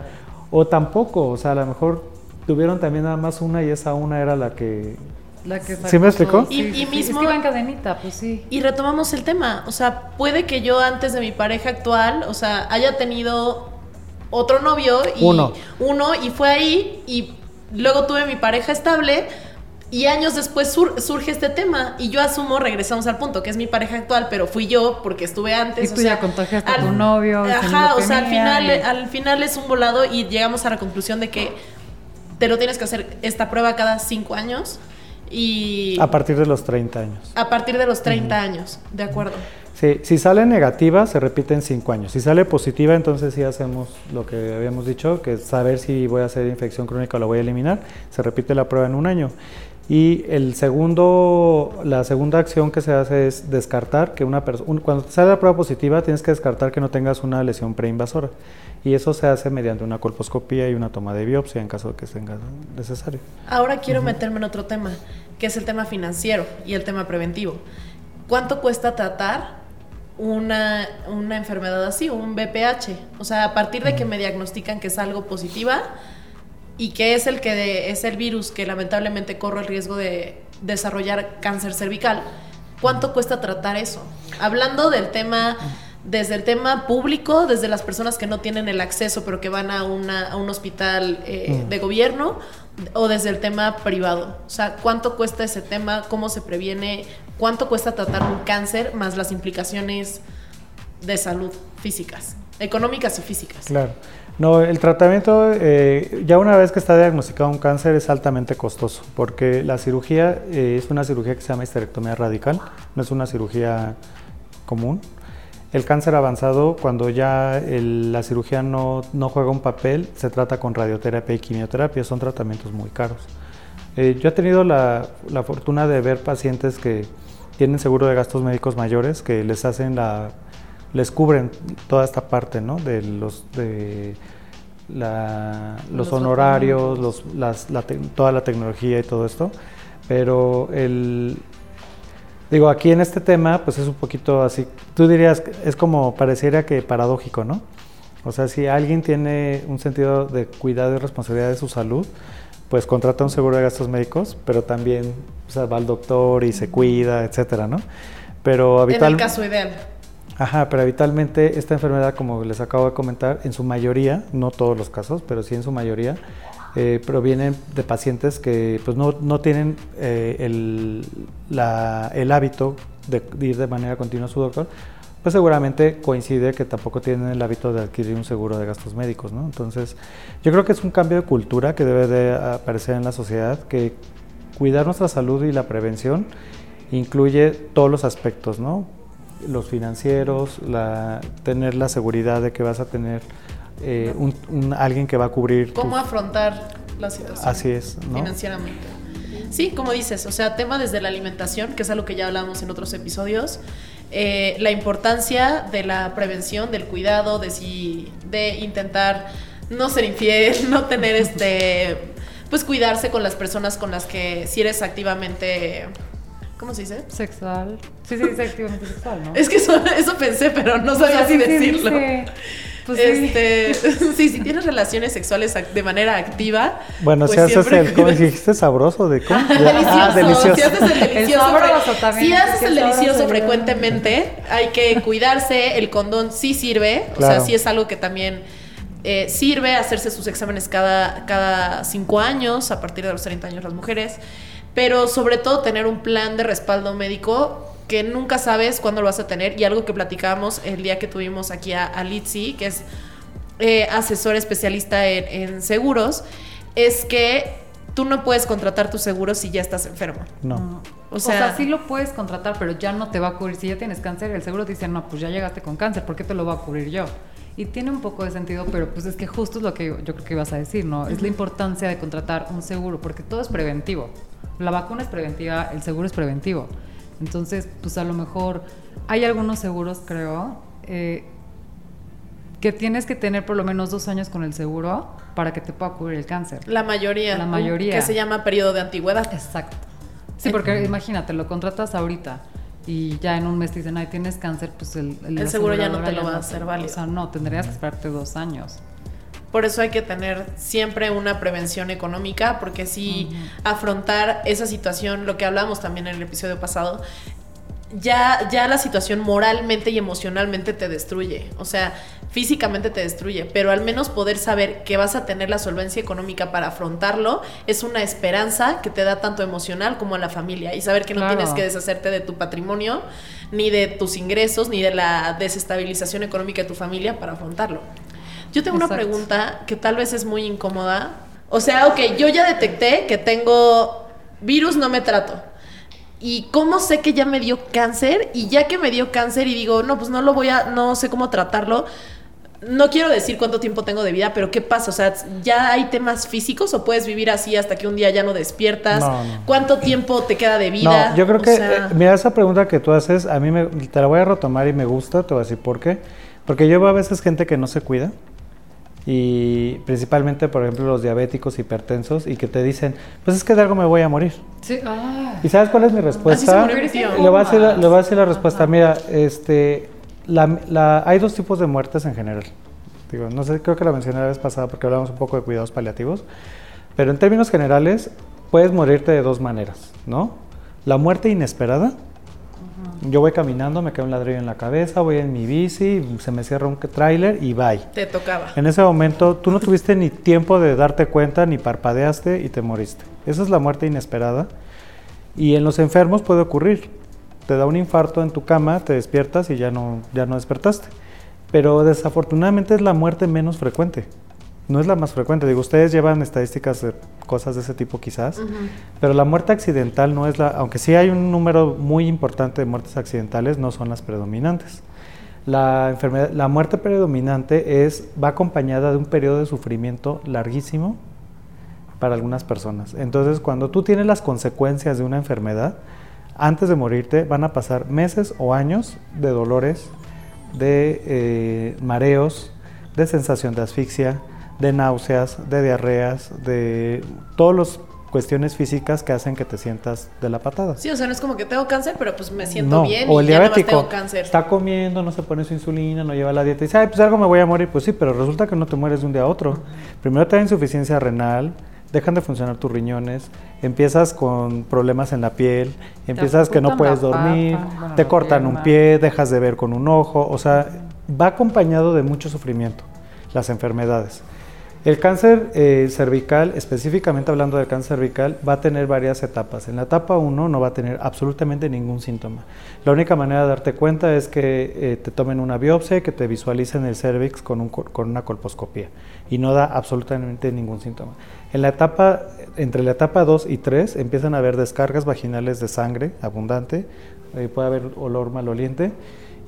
o tampoco, o sea, a lo mejor tuvieron también nada más una y esa una era la que... La que ¿Sí me explicó? Y, mismo, es que en cadenita, pues sí. Y retomamos el tema, o sea, puede que yo antes de mi pareja actual, o sea, haya tenido otro novio y uno, uno y fue ahí y luego tuve mi pareja estable y años después surge este tema y yo asumo, regresamos al punto, que es mi pareja actual, pero fui yo porque estuve antes. Y tú ya contagiaste a tu novio. Ajá, o sea, al final, al final es un volado y llegamos a la conclusión de que te lo tienes que hacer esta prueba cada cinco años y... A partir de los 30 años. A partir de los 30 años, de acuerdo. Sí, si sale negativa, se repite en cinco años. Si sale positiva, entonces sí hacemos lo que habíamos dicho, que es saber si voy a hacer infección crónica o la voy a eliminar. Se repite la prueba en un año. Y el segundo, la segunda acción que se hace es descartar que una persona, cuando sale la prueba positiva, tienes que descartar que no tengas una lesión preinvasora. Y eso se hace mediante una colposcopía y una toma de biopsia en caso de que tenga necesario. Ahora quiero meterme en otro tema, que es el tema financiero y el tema preventivo. ¿Cuánto cuesta tratar una, una enfermedad así, un BPH? O sea, a partir de que me diagnostican que es algo positiva, y que es el que es el virus que lamentablemente corre el riesgo de desarrollar cáncer cervical. ¿Cuánto cuesta tratar eso? Hablando del tema desde el tema público, desde las personas que no tienen el acceso pero que van a, una, un hospital eh, mm. de gobierno, o desde el tema privado. O sea, ¿cuánto cuesta ese tema? ¿Cómo se previene? ¿Cuánto cuesta tratar un cáncer más las implicaciones de salud físicas? económicas y físicas. Claro. No, el tratamiento, eh, ya una vez que está diagnosticado un cáncer, es altamente costoso, porque la cirugía eh, es una cirugía que se llama histerectomía radical, no es una cirugía común. El cáncer avanzado, cuando ya la cirugía no, juega un papel, se trata con radioterapia y quimioterapia, son tratamientos muy caros. Eh, yo he tenido la, fortuna de ver pacientes que tienen seguro de gastos médicos mayores, que les hacen la les cubren toda esta parte, ¿no? De los de los, honorarios, los, las, toda la tecnología y todo esto. Pero el digo aquí en este tema, pues es un poquito así. Tú dirías es como pareciera que paradójico, ¿no? O sea, si alguien tiene un sentido de cuidado y responsabilidad de su salud, pues contrata un seguro de gastos médicos, pero también va al doctor y se cuida, etcétera, ¿no? Pero habitual... En el caso ideal. Ajá, pero habitualmente esta enfermedad, como les acabo de comentar, en su mayoría, no todos los casos, pero sí en su mayoría, eh, provienen de pacientes que pues, no, no tienen eh, el, el, hábito de, ir de manera continua a su doctor, pues seguramente coincide que tampoco tienen el hábito de adquirir un seguro de gastos médicos, ¿no? Entonces, yo creo que es un cambio de cultura que debe de aparecer en la sociedad, que cuidar nuestra salud y la prevención incluye todos los aspectos, ¿no? Los financieros, la, tener la seguridad de que vas a tener eh, un, alguien que va a cubrir. ¿Cómo afrontar la situación? Así es, Financieramente. Sí, como dices, o sea, tema desde la alimentación, que es algo que ya hablamos en otros episodios, eh, la importancia de la prevención, del cuidado, de si, de intentar no ser infiel, no tener este, pues cuidarse con las personas con las que si eres activamente ¿Cómo se dice? Sexual. Sí, sí, dice activamente sexual, ¿no? Es que eso, pensé, pero no sabía así decirlo. Pues este, sí. si tienes relaciones sexuales de manera activa. Bueno, pues si haces el, ¿cómo dijiste? Sabroso, ¿de cómo? delicioso, ah, delicioso. Si haces el delicioso, si haces el delicioso frecuentemente, hay que cuidarse. El condón sí sirve, o sea, sí es algo que también eh, sirve hacerse sus exámenes cada, cada cinco años, a partir de los 30 años las mujeres pero sobre todo tener un plan de respaldo médico que nunca sabes cuándo lo vas a tener y algo que platicábamos el día que tuvimos aquí a, a Litsi, que es eh, asesor especialista en, seguros, es que tú no puedes contratar tu seguro si ya estás enfermo. No. O sea, sí lo puedes contratar, pero ya no te va a cubrir. Si ya tienes cáncer, el seguro te dice, no, pues ya llegaste con cáncer, ¿por qué te lo va a cubrir yo? Y tiene un poco de sentido, pero pues es que justo es lo que yo, creo que ibas a decir, ¿no? Es la importancia de contratar un seguro, porque todo es preventivo. La vacuna es preventiva, el seguro es preventivo. Entonces, pues a lo mejor hay algunos seguros, creo, eh, que tienes que tener por lo menos dos años con el seguro para que te pueda cubrir el cáncer. La mayoría. La mayoría. Que se llama periodo de antigüedad. Exacto. Sí, porque imagínate, lo contratas ahorita y ya en un mes te dicen, ay, tienes cáncer, pues el, el, seguro ya no te lo va a hacer válido. O sea, no, tendrías que esperarte dos años. Por eso hay que tener siempre una prevención económica, porque si afrontar esa situación, lo que hablamos también en el episodio pasado, ya, ya la situación moralmente y emocionalmente te destruye. O sea, físicamente te destruye, pero al menos poder saber que vas a tener la solvencia económica para afrontarlo es una esperanza que te da tanto emocional como a la familia y saber que no tienes que deshacerte de tu patrimonio, ni de tus ingresos, ni de la desestabilización económica de tu familia para afrontarlo. Yo tengo una pregunta que tal vez es muy incómoda. O sea, ok, yo ya detecté que tengo virus, no me trato. ¿Y cómo sé que ya me dio cáncer? Y ya que me dio cáncer y digo, no, pues no lo voy a, no sé cómo tratarlo. No quiero decir cuánto tiempo tengo de vida, pero ¿qué pasa? O sea, ¿ya hay temas físicos o puedes vivir así hasta que un día ya no despiertas? ¿Cuánto tiempo te queda de vida? No, yo creo que, eh, mira, esa pregunta que tú haces, a mí me, te la voy a retomar y me gusta, te voy a decir por qué. Porque yo veo a veces gente que no se cuida y principalmente, por ejemplo, los diabéticos hipertensos y que te dicen, pues es que de algo me voy a morir. Sí. Ah. ¿Y sabes cuál es mi respuesta? Le voy, a decir, le voy a decir la respuesta. Mira, este, la, hay dos tipos de muertes en general. Digo, no sé, creo que la mencioné la vez pasada porque hablamos un poco de cuidados paliativos. Pero en términos generales, puedes morirte de dos maneras, ¿no? La muerte inesperada, yo voy caminando, me cae un ladrillo en la cabeza, voy en mi bici, se me cierra un tráiler y bye. Te tocaba. En ese momento tú no tuviste ni tiempo de darte cuenta, ni parpadeaste y te moriste. Esa es la muerte inesperada. Y en los enfermos puede ocurrir. Te da un infarto en tu cama, te despiertas y ya no, ya no despertaste. pero desafortunadamente es la muerte menos frecuente. No es la más frecuente. Digo, ustedes llevan estadísticas de cosas de ese tipo quizás, pero la muerte accidental no es la, aunque sí hay un número muy importante de muertes accidentales, no son las predominantes. La, enfermedad, la muerte predominante es, va acompañada de un periodo de sufrimiento larguísimo para algunas personas. Entonces, cuando tú tienes las consecuencias de una enfermedad, antes de morirte van a pasar meses o años de dolores, de eh, mareos, de sensación de asfixia, de náuseas, de diarreas, de todas las cuestiones físicas que hacen que te sientas de la patada. Sí, o sea, no es como que tengo cáncer, pero pues me siento bien o el diabético está comiendo, no se pone su insulina, no lleva la dieta y dice, ay, pues algo me voy a morir. Pues sí, pero resulta que no te mueres de un día a otro. Primero te da insuficiencia renal, dejan de funcionar tus riñones, empiezas con problemas en la piel, empiezas que no puedes dormir, te cortan un pie, dejas de ver con un ojo, o sea, va acompañado de mucho sufrimiento las enfermedades. El cáncer eh, cervical, específicamente hablando del cáncer cervical, va a tener varias etapas. En la etapa 1 no va a tener absolutamente ningún síntoma. La única manera de darte cuenta es que eh, te tomen una biopsia que te visualicen el cervix con, una colposcopía y no da absolutamente ningún síntoma. En la etapa, entre la etapa 2 y 3 empiezan a haber descargas vaginales de sangre abundante, eh, puede haber olor maloliente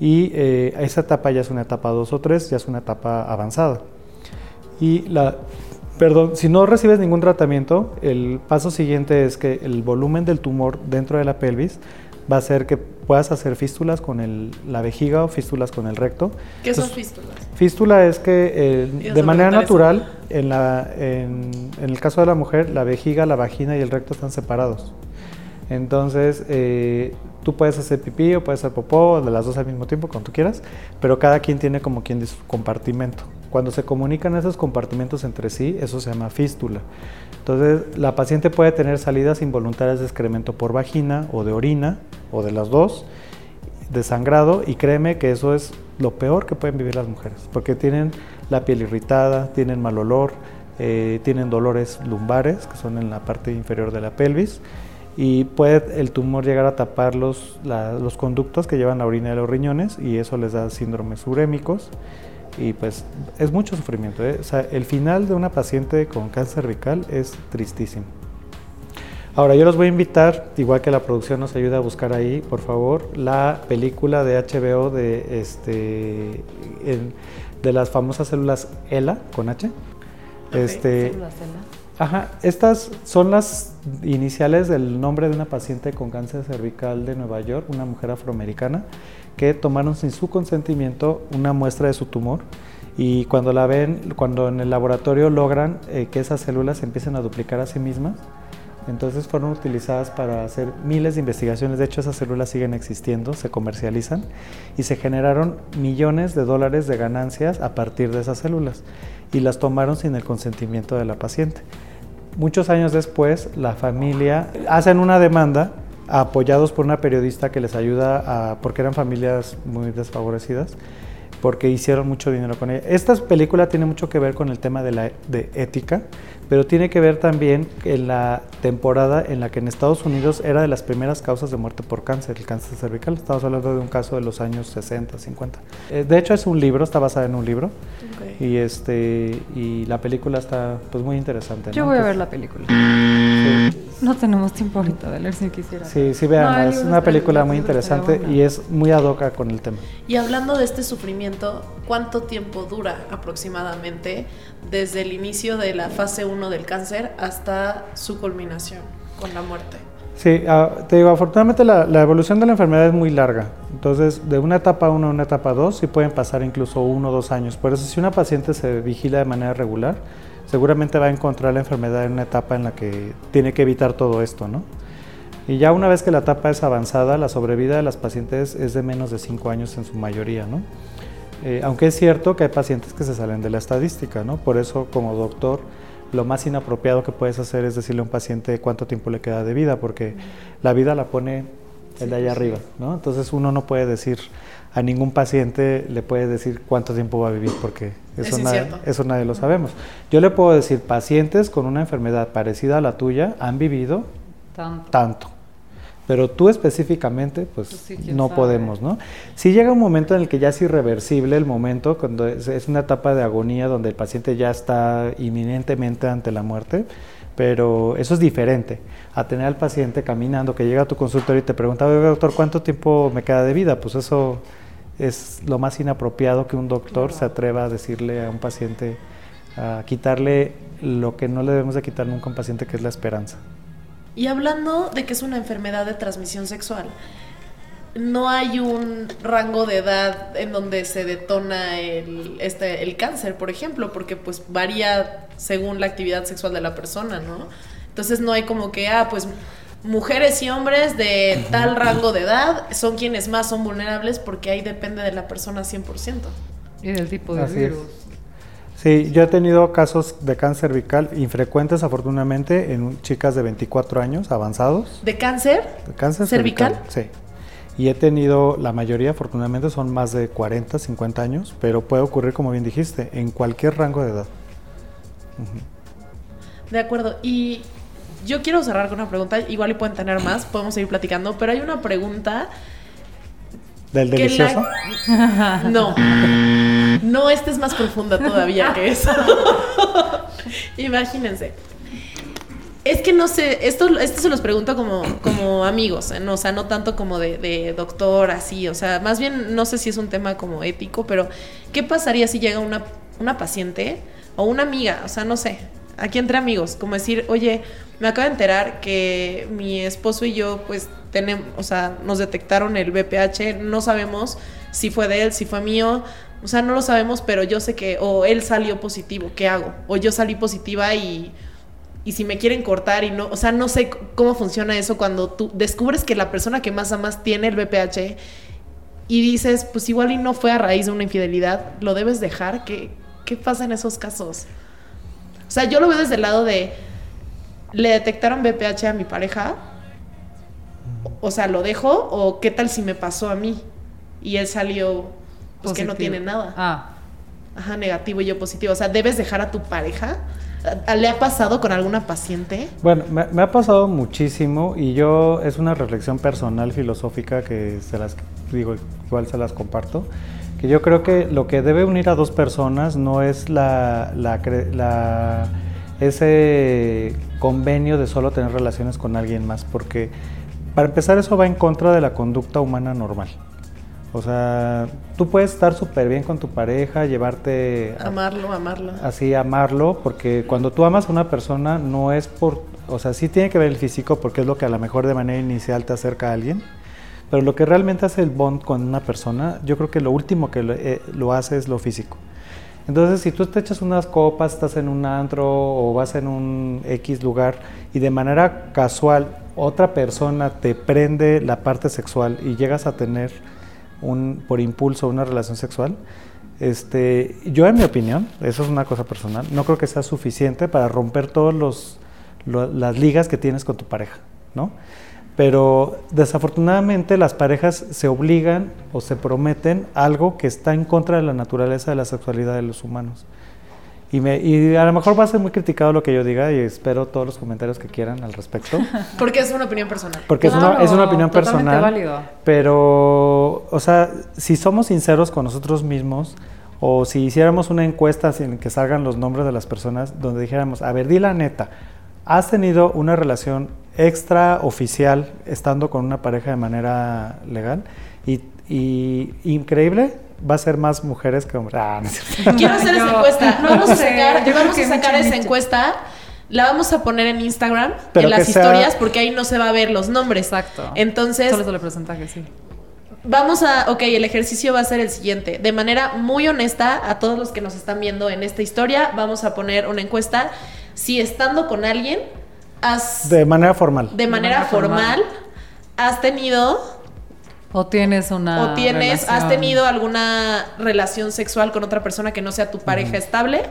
y esa etapa ya es una etapa 2 o 3, ya es una etapa avanzada. Y la, perdón, si no recibes ningún tratamiento, el paso siguiente es que el volumen del tumor dentro de la pelvis va a hacer que puedas hacer fístulas con el, la vejiga o fístulas con el recto. ¿Qué son fístulas? Fístula es que eh, de manera natural, en, la, en, en, el caso de la mujer, la vejiga, la vagina y el recto están separados. Entonces, eh, tú puedes hacer pipí o puedes hacer popó, de las dos al mismo tiempo, cuando tú quieras, pero cada quien tiene como quien su compartimento. Cuando se comunican esos compartimentos entre sí, eso se llama fístula. Entonces, la paciente puede tener salidas involuntarias de excremento por vagina o de orina, o de las dos, de sangrado, y créeme que eso es lo peor que pueden vivir las mujeres, porque tienen la piel irritada, tienen mal olor, eh, tienen dolores lumbares, que son en la parte inferior de la pelvis, y puede el tumor llegar a tapar los, los conductos que llevan la orina de los riñones y eso les da síndromes urémicos y pues es mucho sufrimiento. ¿eh? O sea, el final de una paciente con cáncer cervical es tristísimo. Ahora yo los voy a invitar, igual que la producción nos ayuda a buscar ahí, por favor, la película de HBO de, este, de las famosas células ELA con H. este, células ELA. Ajá, estas son las iniciales del nombre de una paciente con cáncer cervical de Nueva York, una mujer afroamericana que tomaron sin su consentimiento una muestra de su tumor y cuando la ven, cuando en el laboratorio logran eh, que esas células empiecen a duplicar a sí mismas, entonces fueron utilizadas para hacer miles de investigaciones. De hecho, esas células siguen existiendo, se comercializan y se generaron millones de dólares de ganancias a partir de esas células y las tomaron sin el consentimiento de la paciente. Muchos años después, la familia hacen una demanda apoyados por una periodista que les ayuda a, porque eran familias muy desfavorecidas, porque hicieron mucho dinero con ella. Esta película tiene mucho que ver con el tema de la de ética, pero tiene que ver también en la temporada en la que en Estados Unidos era de las primeras causas de muerte por cáncer, el cáncer cervical. Estamos hablando de un caso de los años 60, 50. Eh, de hecho es un libro, está basada en un libro. Y este y la película está pues muy interesante. Yo voy a ver la película. No tenemos tiempo ahorita de leer si quisiera. Sí, sí, vean, es una película muy interesante y es muy adoca con el tema. Y hablando de este sufrimiento, ¿cuánto tiempo dura aproximadamente desde el inicio de la fase 1 del cáncer hasta su culminación con la muerte? Sí, ah, te digo, afortunadamente la, evolución de la enfermedad es muy larga. Entonces, de una etapa 1 a una etapa 2 sí pueden pasar incluso uno o dos años. Por eso, si una paciente se vigila de manera regular, seguramente va a encontrar la enfermedad en una etapa en la que tiene que evitar todo esto, ¿no? Y ya una vez que la etapa es avanzada, la sobrevida de las pacientes es de menos de 5 años en su mayoría, ¿no? Eh, aunque es cierto que hay pacientes que se salen de la estadística, ¿no? Por eso, como doctor, lo más inapropiado que puedes hacer es decirle a un paciente cuánto tiempo le queda de vida, porque la vida la pone el de allá arriba, ¿no? Entonces uno no puede decir a ningún paciente le puede decir cuánto tiempo va a vivir porque eso, nadie, eso nadie lo sabemos. Yo le puedo decir, pacientes con una enfermedad parecida a la tuya han vivido tanto. pero tú específicamente, pues, Pues no podemos, ¿no? Si llega un momento en el que ya es irreversible el momento, cuando es, es, una etapa de agonía donde el paciente ya está inminentemente ante la muerte, pero eso es diferente a tener al paciente caminando, que llega a tu consultorio y te pregunta, oye, doctor, ¿cuánto tiempo me queda de vida? Pues eso es lo más inapropiado que un doctor se atreva a decirle a un paciente, a quitarle lo que no le debemos de quitar nunca a un paciente, que es la esperanza. Y hablando de que es una enfermedad de transmisión sexual, no hay un rango de edad en donde se detona el, este, el cáncer, por ejemplo, porque pues varía según la actividad sexual de la persona, ¿no? Entonces no hay como que, ah, pues mujeres y hombres de tal rango de edad son quienes más son vulnerables porque ahí depende de la persona 100%. Y del tipo de Así virus. es. Sí, yo he tenido casos de cáncer cervical infrecuentes, afortunadamente, en chicas de 24 años avanzados. ¿De cáncer? ¿De cáncer cervical? Sí. Y he tenido, la mayoría, afortunadamente, son más de 40, 50 años, pero puede ocurrir, como bien dijiste, en cualquier rango de edad. De acuerdo. Y yo quiero cerrar con una pregunta, igual y pueden tener más, podemos seguir platicando, pero hay una pregunta ¿Del delicioso? la- No. No, esta es más profunda todavía que eso. Imagínense. Es que no sé, esto, esto se los pregunto como, como amigos, no, o sea, no tanto como de, de doctor, así, o sea, más bien no sé si es un tema como ético, pero ¿qué pasaría si llega una, una paciente o una amiga, o sea, no sé, aquí entre amigos, como decir, oye, me acabo de enterar que mi esposo y yo, pues, tenemos, o sea, nos detectaron el BPH, no sabemos si fue de él, si fue mío, o sea, no lo sabemos, pero yo sé que, o él salió positivo, ¿qué hago? O yo salí positiva y, y si me quieren cortar y no, o sea, no sé cómo funciona eso cuando tú descubres que la persona que más amas tiene el BPH y dices, pues igual y no fue a raíz de una infidelidad, lo debes dejar, ¿qué, qué pasa en esos casos? O sea, yo lo veo desde el lado de, le detectaron BPH a mi pareja, o sea, ¿lo dejo o qué tal si me pasó a mí? Y él salió, pues que no tiene nada. Ah, Ajá, negativo y yo positivo. O sea, ¿debes dejar a tu pareja? ¿A- ¿Le ha pasado con alguna paciente? Bueno, me, ha pasado muchísimo y yo es una reflexión personal filosófica que se las digo, igual se las comparto, que yo creo que lo que debe unir a dos personas no es la, la, la- ese convenio de solo tener relaciones con alguien más, porque para empezar eso va en contra de la conducta humana normal. O sea, tú puedes estar súper bien con tu pareja, llevarte a- Amarlo, amarlo. así amarlo, porque cuando tú amas a una persona no es por, o sea, sí tiene que ver el físico porque es lo que a lo mejor de manera inicial te acerca a alguien, pero lo que realmente hace el bond con una persona, yo creo que lo último que lo, eh, lo hace es lo físico. Entonces, si tú te echas unas copas, estás en un antro o vas en un X lugar y de manera casual otra persona te prende la parte sexual y llegas a tener un, por impulso una relación sexual, este, yo en mi opinión, eso es una cosa personal, no creo que sea suficiente para romper todos los, lo- las ligas que tienes con tu pareja, ¿no? Pero desafortunadamente las parejas se obligan o se prometen algo que está en contra de la naturaleza de la sexualidad de los humanos. Y, me, y a lo mejor va a ser muy criticado lo que yo diga y espero todos los comentarios que quieran al respecto. Porque es una opinión personal. Porque es, una, es una opinión personal. válido. Pero, o sea, si somos sinceros con nosotros mismos, o si hiciéramos una encuesta sin que salgan los nombres de las personas, donde dijéramos, a ver, di la neta, ¿has tenido una relación extraoficial estando con una pareja de manera legal? Y, y increíble, va a ser más mujeres que hombres. Ah, no. Quiero hacer esa encuesta. no Vamos a sé, sacar, vamos a sacar esa encuesta. La vamos a poner en Instagram, Pero en las sea- historias, porque ahí no se va a ver los nombres. exacto. Entonces, Solo solo porcentaje, sí. Vamos a, ok, el ejercicio va a ser el siguiente. De manera muy honesta, a todos los que nos están viendo en esta historia, vamos a poner una encuesta. Si estando con alguien, has, de, De manera formal. manera, manera formal, formal. has tenido O tienes una. o tienes, has relación- tenido alguna relación sexual con otra persona que no sea tu pareja estable.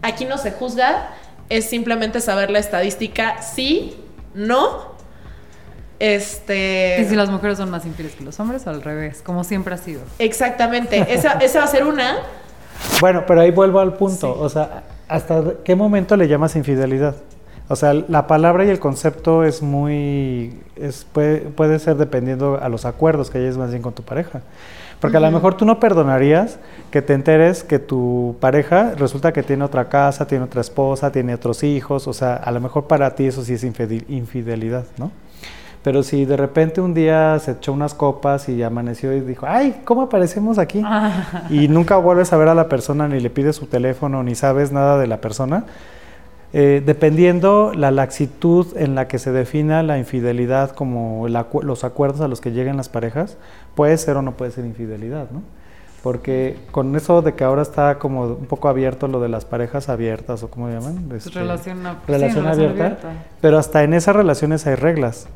Aquí no se juzga, es simplemente saber la estadística, sí, no. Este. ¿Y si las mujeres son más infieles que los hombres o al revés? Como siempre ha sido. Exactamente. Esa, esa va a ser una. Bueno, pero ahí vuelvo al punto. Sí. O sea, ¿hasta qué momento le llamas infidelidad? O sea, la palabra y el concepto es muy, es, puede, puede ser dependiendo a los acuerdos que hayas más bien con tu pareja. Porque a lo mejor tú no perdonarías que te enteres que tu pareja resulta que tiene otra casa, tiene otra esposa, tiene otros hijos, o sea, a lo mejor para ti eso sí es infidelidad, ¿no? Pero si de repente un día se echó unas copas y amaneció y dijo, ay, ¿cómo aparecemos aquí? y nunca vuelves a ver a la persona, ni le pides su teléfono, ni sabes nada de la persona, eh, dependiendo la laxitud en la que se defina la infidelidad como los acuerdos a los que lleguen las parejas, puede ser o no puede ser infidelidad, ¿no? Porque con eso de que ahora está como un poco abierto lo de las parejas abiertas o como llaman, este, relación, relación, abierta, pero hasta en esas relaciones hay reglas.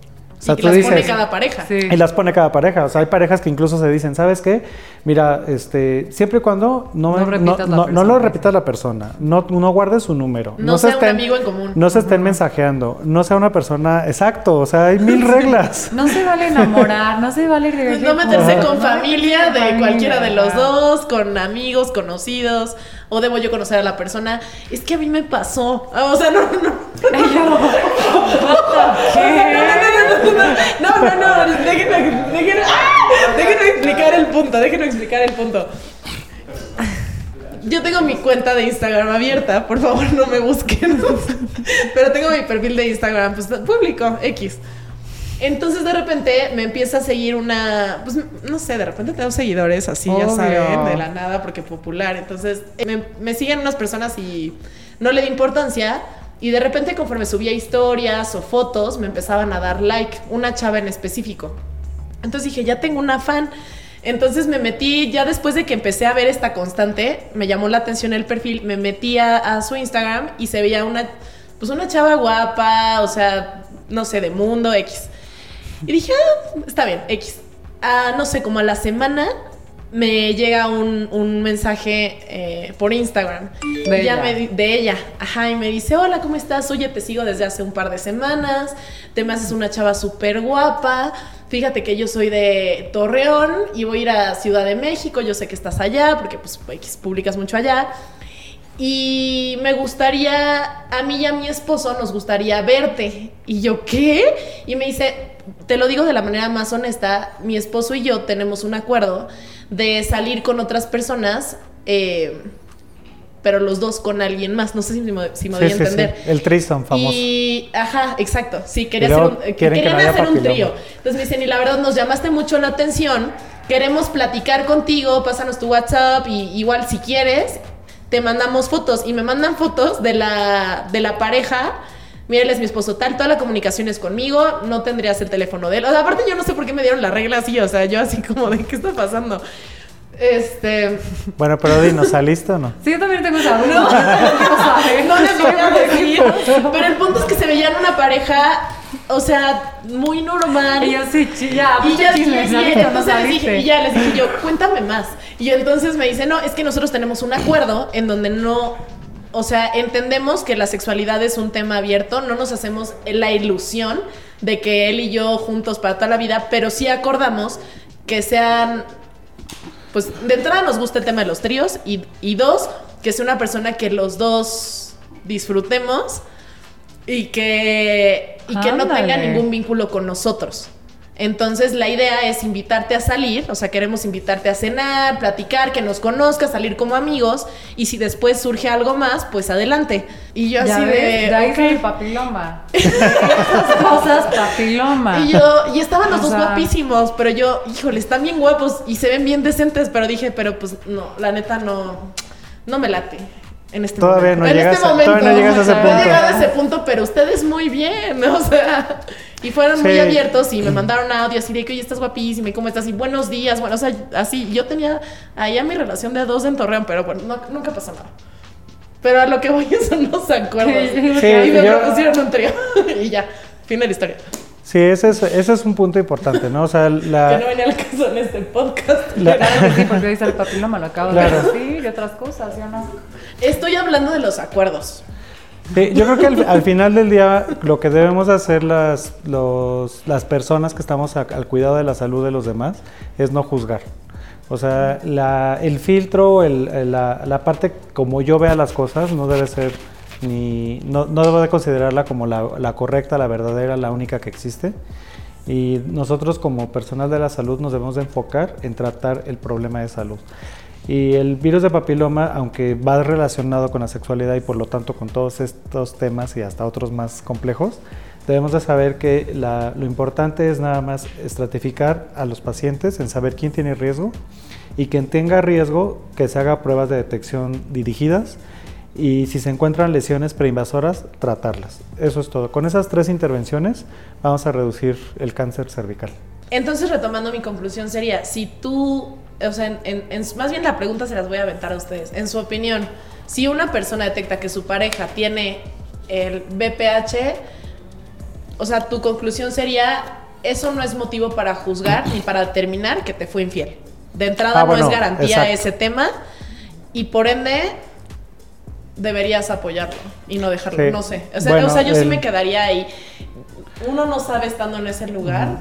O y las pone cada pareja. Y las pone cada pareja. O sea, hay parejas que incluso se dicen, ¿sabes qué? Mira, este, siempre y cuando no, no, no, lo repitas la persona, no, no guardes su número. No, sea un amigo en común. No se estén mensajeando, no sea una persona, exacto, o sea, hay mil reglas. no se vale enamorar, no se vale No meterse con familia de cualquiera de los dos, con amigos, conocidos o debo yo conocer a la persona. Es que a mí me pasó. O sea, no, no. No, no, no, no, déjenme, déjenme, déjenme explicar el punto, déjenme explicar el punto. Yo tengo mi cuenta de Instagram abierta, por favor no me busquen. Pero tengo mi perfil de Instagram pues, público, X. Entonces de repente me empieza a seguir una, pues no sé, de repente tengo seguidores así, ya saben, de la nada, porque popular. Entonces me, me, siguen unas personas y no le di importancia. Y de repente conforme subía historias o fotos, me empezaban a dar like, una chava en específico. Entonces dije, ya tengo una fan. Entonces me metí, ya después de que empecé a ver esta constante, me llamó la atención el perfil, me metí a, a su Instagram y se veía una, pues una chava guapa, o sea, no sé, de mundo X. Y dije, ah, está bien, X. Ah, no sé, como a la semana me llega un, mensaje eh, por Instagram de ella. de ella. Ajá, y me dice, hola, ¿cómo estás? Oye, te sigo desde hace un par de semanas, te me haces una chava súper guapa, fíjate que yo soy de Torreón y voy a ir a Ciudad de México, yo sé que estás allá, porque pues publicas mucho allá. Y me gustaría, a mí y a mi esposo nos gustaría verte. Y yo, ¿qué? Y me dice, te lo digo de la manera más honesta, mi esposo y yo tenemos un acuerdo de salir con otras personas, eh, pero los dos con alguien más. No sé si me, si me voy a entender. El threesome famoso. Y, ajá, exacto. Sí, quería hacer un, querían hacer un trío. Entonces me dicen, y la verdad nos llamaste mucho la atención. Queremos platicar contigo, pásanos tu WhatsApp y igual si quieres, te mandamos fotos. Y me mandan fotos de la, de la pareja mira, él es mi esposo tal, toda la comunicación es conmigo, no tendrías el teléfono de él. O sea, aparte yo no sé por qué me dieron la regla así, o sea, yo así como de, ¿qué está pasando? Este. Bueno, pero dinos, ¿saliste o no? Sí, yo también tengo esa. No, no les voy a decir. Pero el punto es que se veían una pareja, o sea, muy normal. Y yo sí, ya, y, ya, les dije, y ya les dije yo, cuéntame más. Y entonces me dice, no, es que nosotros tenemos un acuerdo en donde no o sea, entendemos que la sexualidad es un tema abierto, no nos hacemos la ilusión de que él y yo juntos para toda la vida, pero sí acordamos que sean, pues de entrada nos gusta el tema de los tríos y, y dos, que sea una persona que los dos disfrutemos y que, y que no tenga ningún vínculo con nosotros. Entonces la idea es invitarte a salir, o sea, queremos invitarte a cenar, platicar, que nos conozcas, salir como amigos y si después surge algo más, pues adelante. Y yo así de... ahí okay. papiloma. Esas cosas papiloma. Y yo, y estaban los dos guapísimos, pero yo, híjole, están bien guapos y se ven bien decentes, pero dije, pero pues no, la neta no, no me late. En este todavía momento. No en llegas este momento. Todavía no llegas a ese punto. No he llegado a ese punto, pero ustedes muy bien, o sea... Y fueron muy abiertos y me mandaron audio así de que, oye, estás guapísima y cómo estás y buenos días. Bueno, o sea, así, yo tenía ahí a mi relación de dos en Torreón, pero bueno, nunca pasó nada. Pero a lo que voy es unos acuerdos. Sí, y me propusieron un trío y ya, fin de la historia. Sí, ese es, ese es un punto importante, ¿no? O sea, la... Que no venía al caso en este podcast. La... Claro sí, porque dice el papiloma, lo acabo claro. de decir y otras cosas, ¿sí o no? Estoy hablando de los acuerdos yo creo que al, final del día lo que debemos hacer las, los, las personas que estamos al cuidado de la salud de los demás es no juzgar. O sea, la, el filtro, el, la, la, parte como yo vea las cosas no debe ser ni no, no debo de considerarla como la, la correcta, la verdadera, la única que existe. Y nosotros como personal de la salud nos debemos de enfocar en tratar el problema de salud. Y el virus de papiloma, aunque va relacionado con la sexualidad y por lo tanto con todos estos temas y hasta otros más complejos, debemos de saber que lo importante es nada más estratificar a los pacientes en saber quién tiene riesgo y quien tenga riesgo que se haga pruebas de detección dirigidas y si se encuentran lesiones preinvasoras, tratarlas. Eso es todo. Con esas tres intervenciones vamos a reducir el cáncer cervical. Entonces, retomando mi conclusión sería, si tú, o sea, más bien la pregunta se las voy a aventar a ustedes. En su opinión, si una persona detecta que su pareja tiene el BPH, o sea, tu conclusión sería, eso no es motivo para juzgar ni para determinar que te fue infiel. De entrada ah, no es garantía ese tema y por ende deberías apoyarlo y no dejarlo. No sé. O sea, yo sí me quedaría ahí. Uno no sabe estando en ese lugar,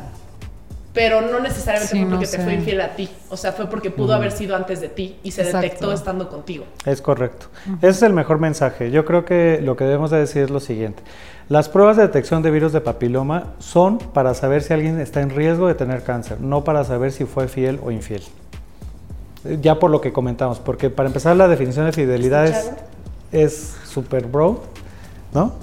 pero no necesariamente fue porque te fue infiel a ti. O sea, fue porque pudo haber sido antes de ti y se detectó estando contigo. Es correcto. Ese es el mejor mensaje. Yo creo que lo que debemos de decir es lo siguiente. Las pruebas de detección de virus de papiloma son para saber si alguien está en riesgo de tener cáncer, no para saber si fue fiel o infiel. Ya por lo que comentamos, porque para empezar la definición de fidelidad es es super broad, ¿no?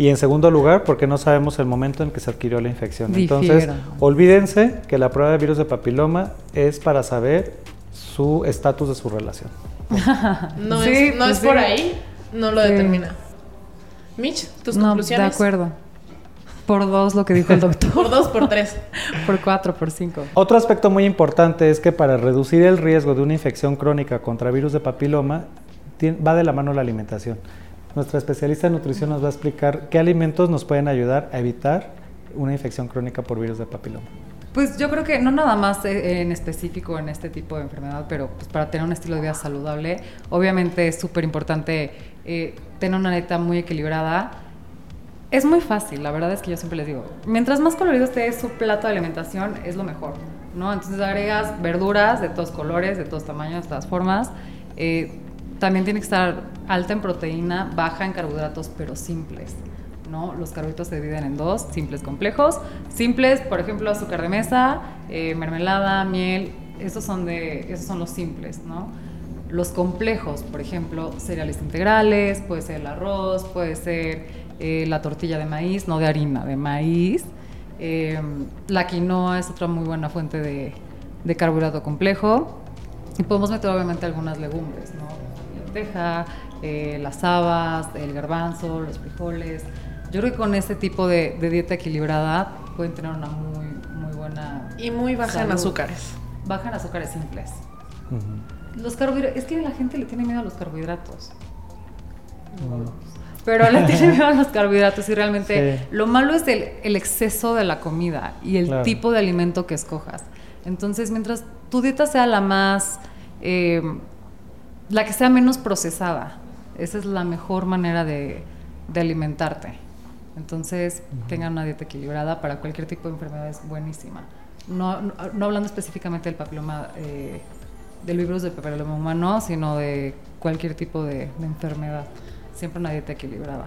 Y en segundo lugar, porque no sabemos el momento en que se adquirió la infección. Entonces, olvídense que la prueba de virus de papiloma es para saber su estatus de su relación. no es, no pues es por ahí, no lo determina. Mitch, tus no, conclusiones. De acuerdo. Por dos lo que dijo el doctor. por dos, por tres. por cuatro, por cinco. Otro aspecto muy importante es que para reducir el riesgo de una infección crónica contra virus de papiloma, va de la mano la alimentación. Nuestra especialista en nutrición nos va a explicar qué alimentos nos pueden ayudar a evitar una infección crónica por virus de papiloma. Pues yo creo que no nada más eh, en específico en este tipo de enfermedad, pero pues para tener un estilo de vida saludable, obviamente es súper importante eh, tener una dieta muy equilibrada. Es muy fácil, la verdad es que yo siempre les digo, mientras más colorido esté su plato de alimentación, es lo mejor, ¿no? Entonces agregas verduras de todos colores, de todos tamaños, de todas formas. Eh, también tiene que estar alta en proteína, baja en carbohidratos, pero simples. ¿no? Los carbohidratos se dividen en dos, simples, complejos. Simples, por ejemplo, azúcar de mesa, eh, mermelada, miel, esos son, de, esos son los simples. ¿no? Los complejos, por ejemplo, cereales integrales, puede ser el arroz, puede ser eh, la tortilla de maíz, no de harina, de maíz. Em, la quinoa es otra muy buena fuente de, de carbohidrato complejo. Y podemos meter obviamente algunas legumbres, ¿no? Lenteja, eh, las habas, el garbanzo, los frijoles. Yo creo que con este tipo de, dieta equilibrada pueden tener una muy, muy buena. Y muy baja en azúcares. Baja en azúcares simples. Los carbohidratos. Es que la gente le tiene miedo a los carbohidratos. Pero le tiene miedo a los carbohidratos y realmente lo malo es el, exceso de la comida y el tipo de alimento que escojas. Entonces, mientras tu dieta sea la más eh, la que sea menos procesada. Esa es la mejor manera de, alimentarte. Entonces, tengan una dieta equilibrada para cualquier tipo de enfermedad es buenísima. No, hablando específicamente del papiloma, eh, del virus del papiloma humano, sino de cualquier tipo de, enfermedad. Siempre una dieta equilibrada.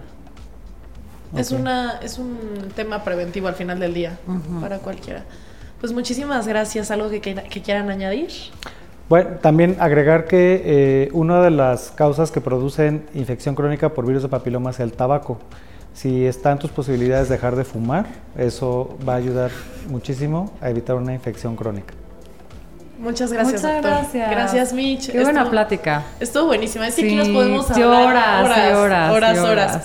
Es, una, es un tema preventivo al final del día para cualquiera. Pues muchísimas gracias. ¿Algo que, que quieran añadir? Bueno, también agregar que eh, una de las causas que producen infección crónica por virus de papiloma es el tabaco. Si están tus posibilidades de dejar de fumar, eso va a ayudar muchísimo a evitar una infección crónica. Muchas gracias. Muchas gracias. Gracias, Mitch. Qué buena plática. Estuvo buenísima. Es que sí, aquí nos podemos hablar horas, horas, horas.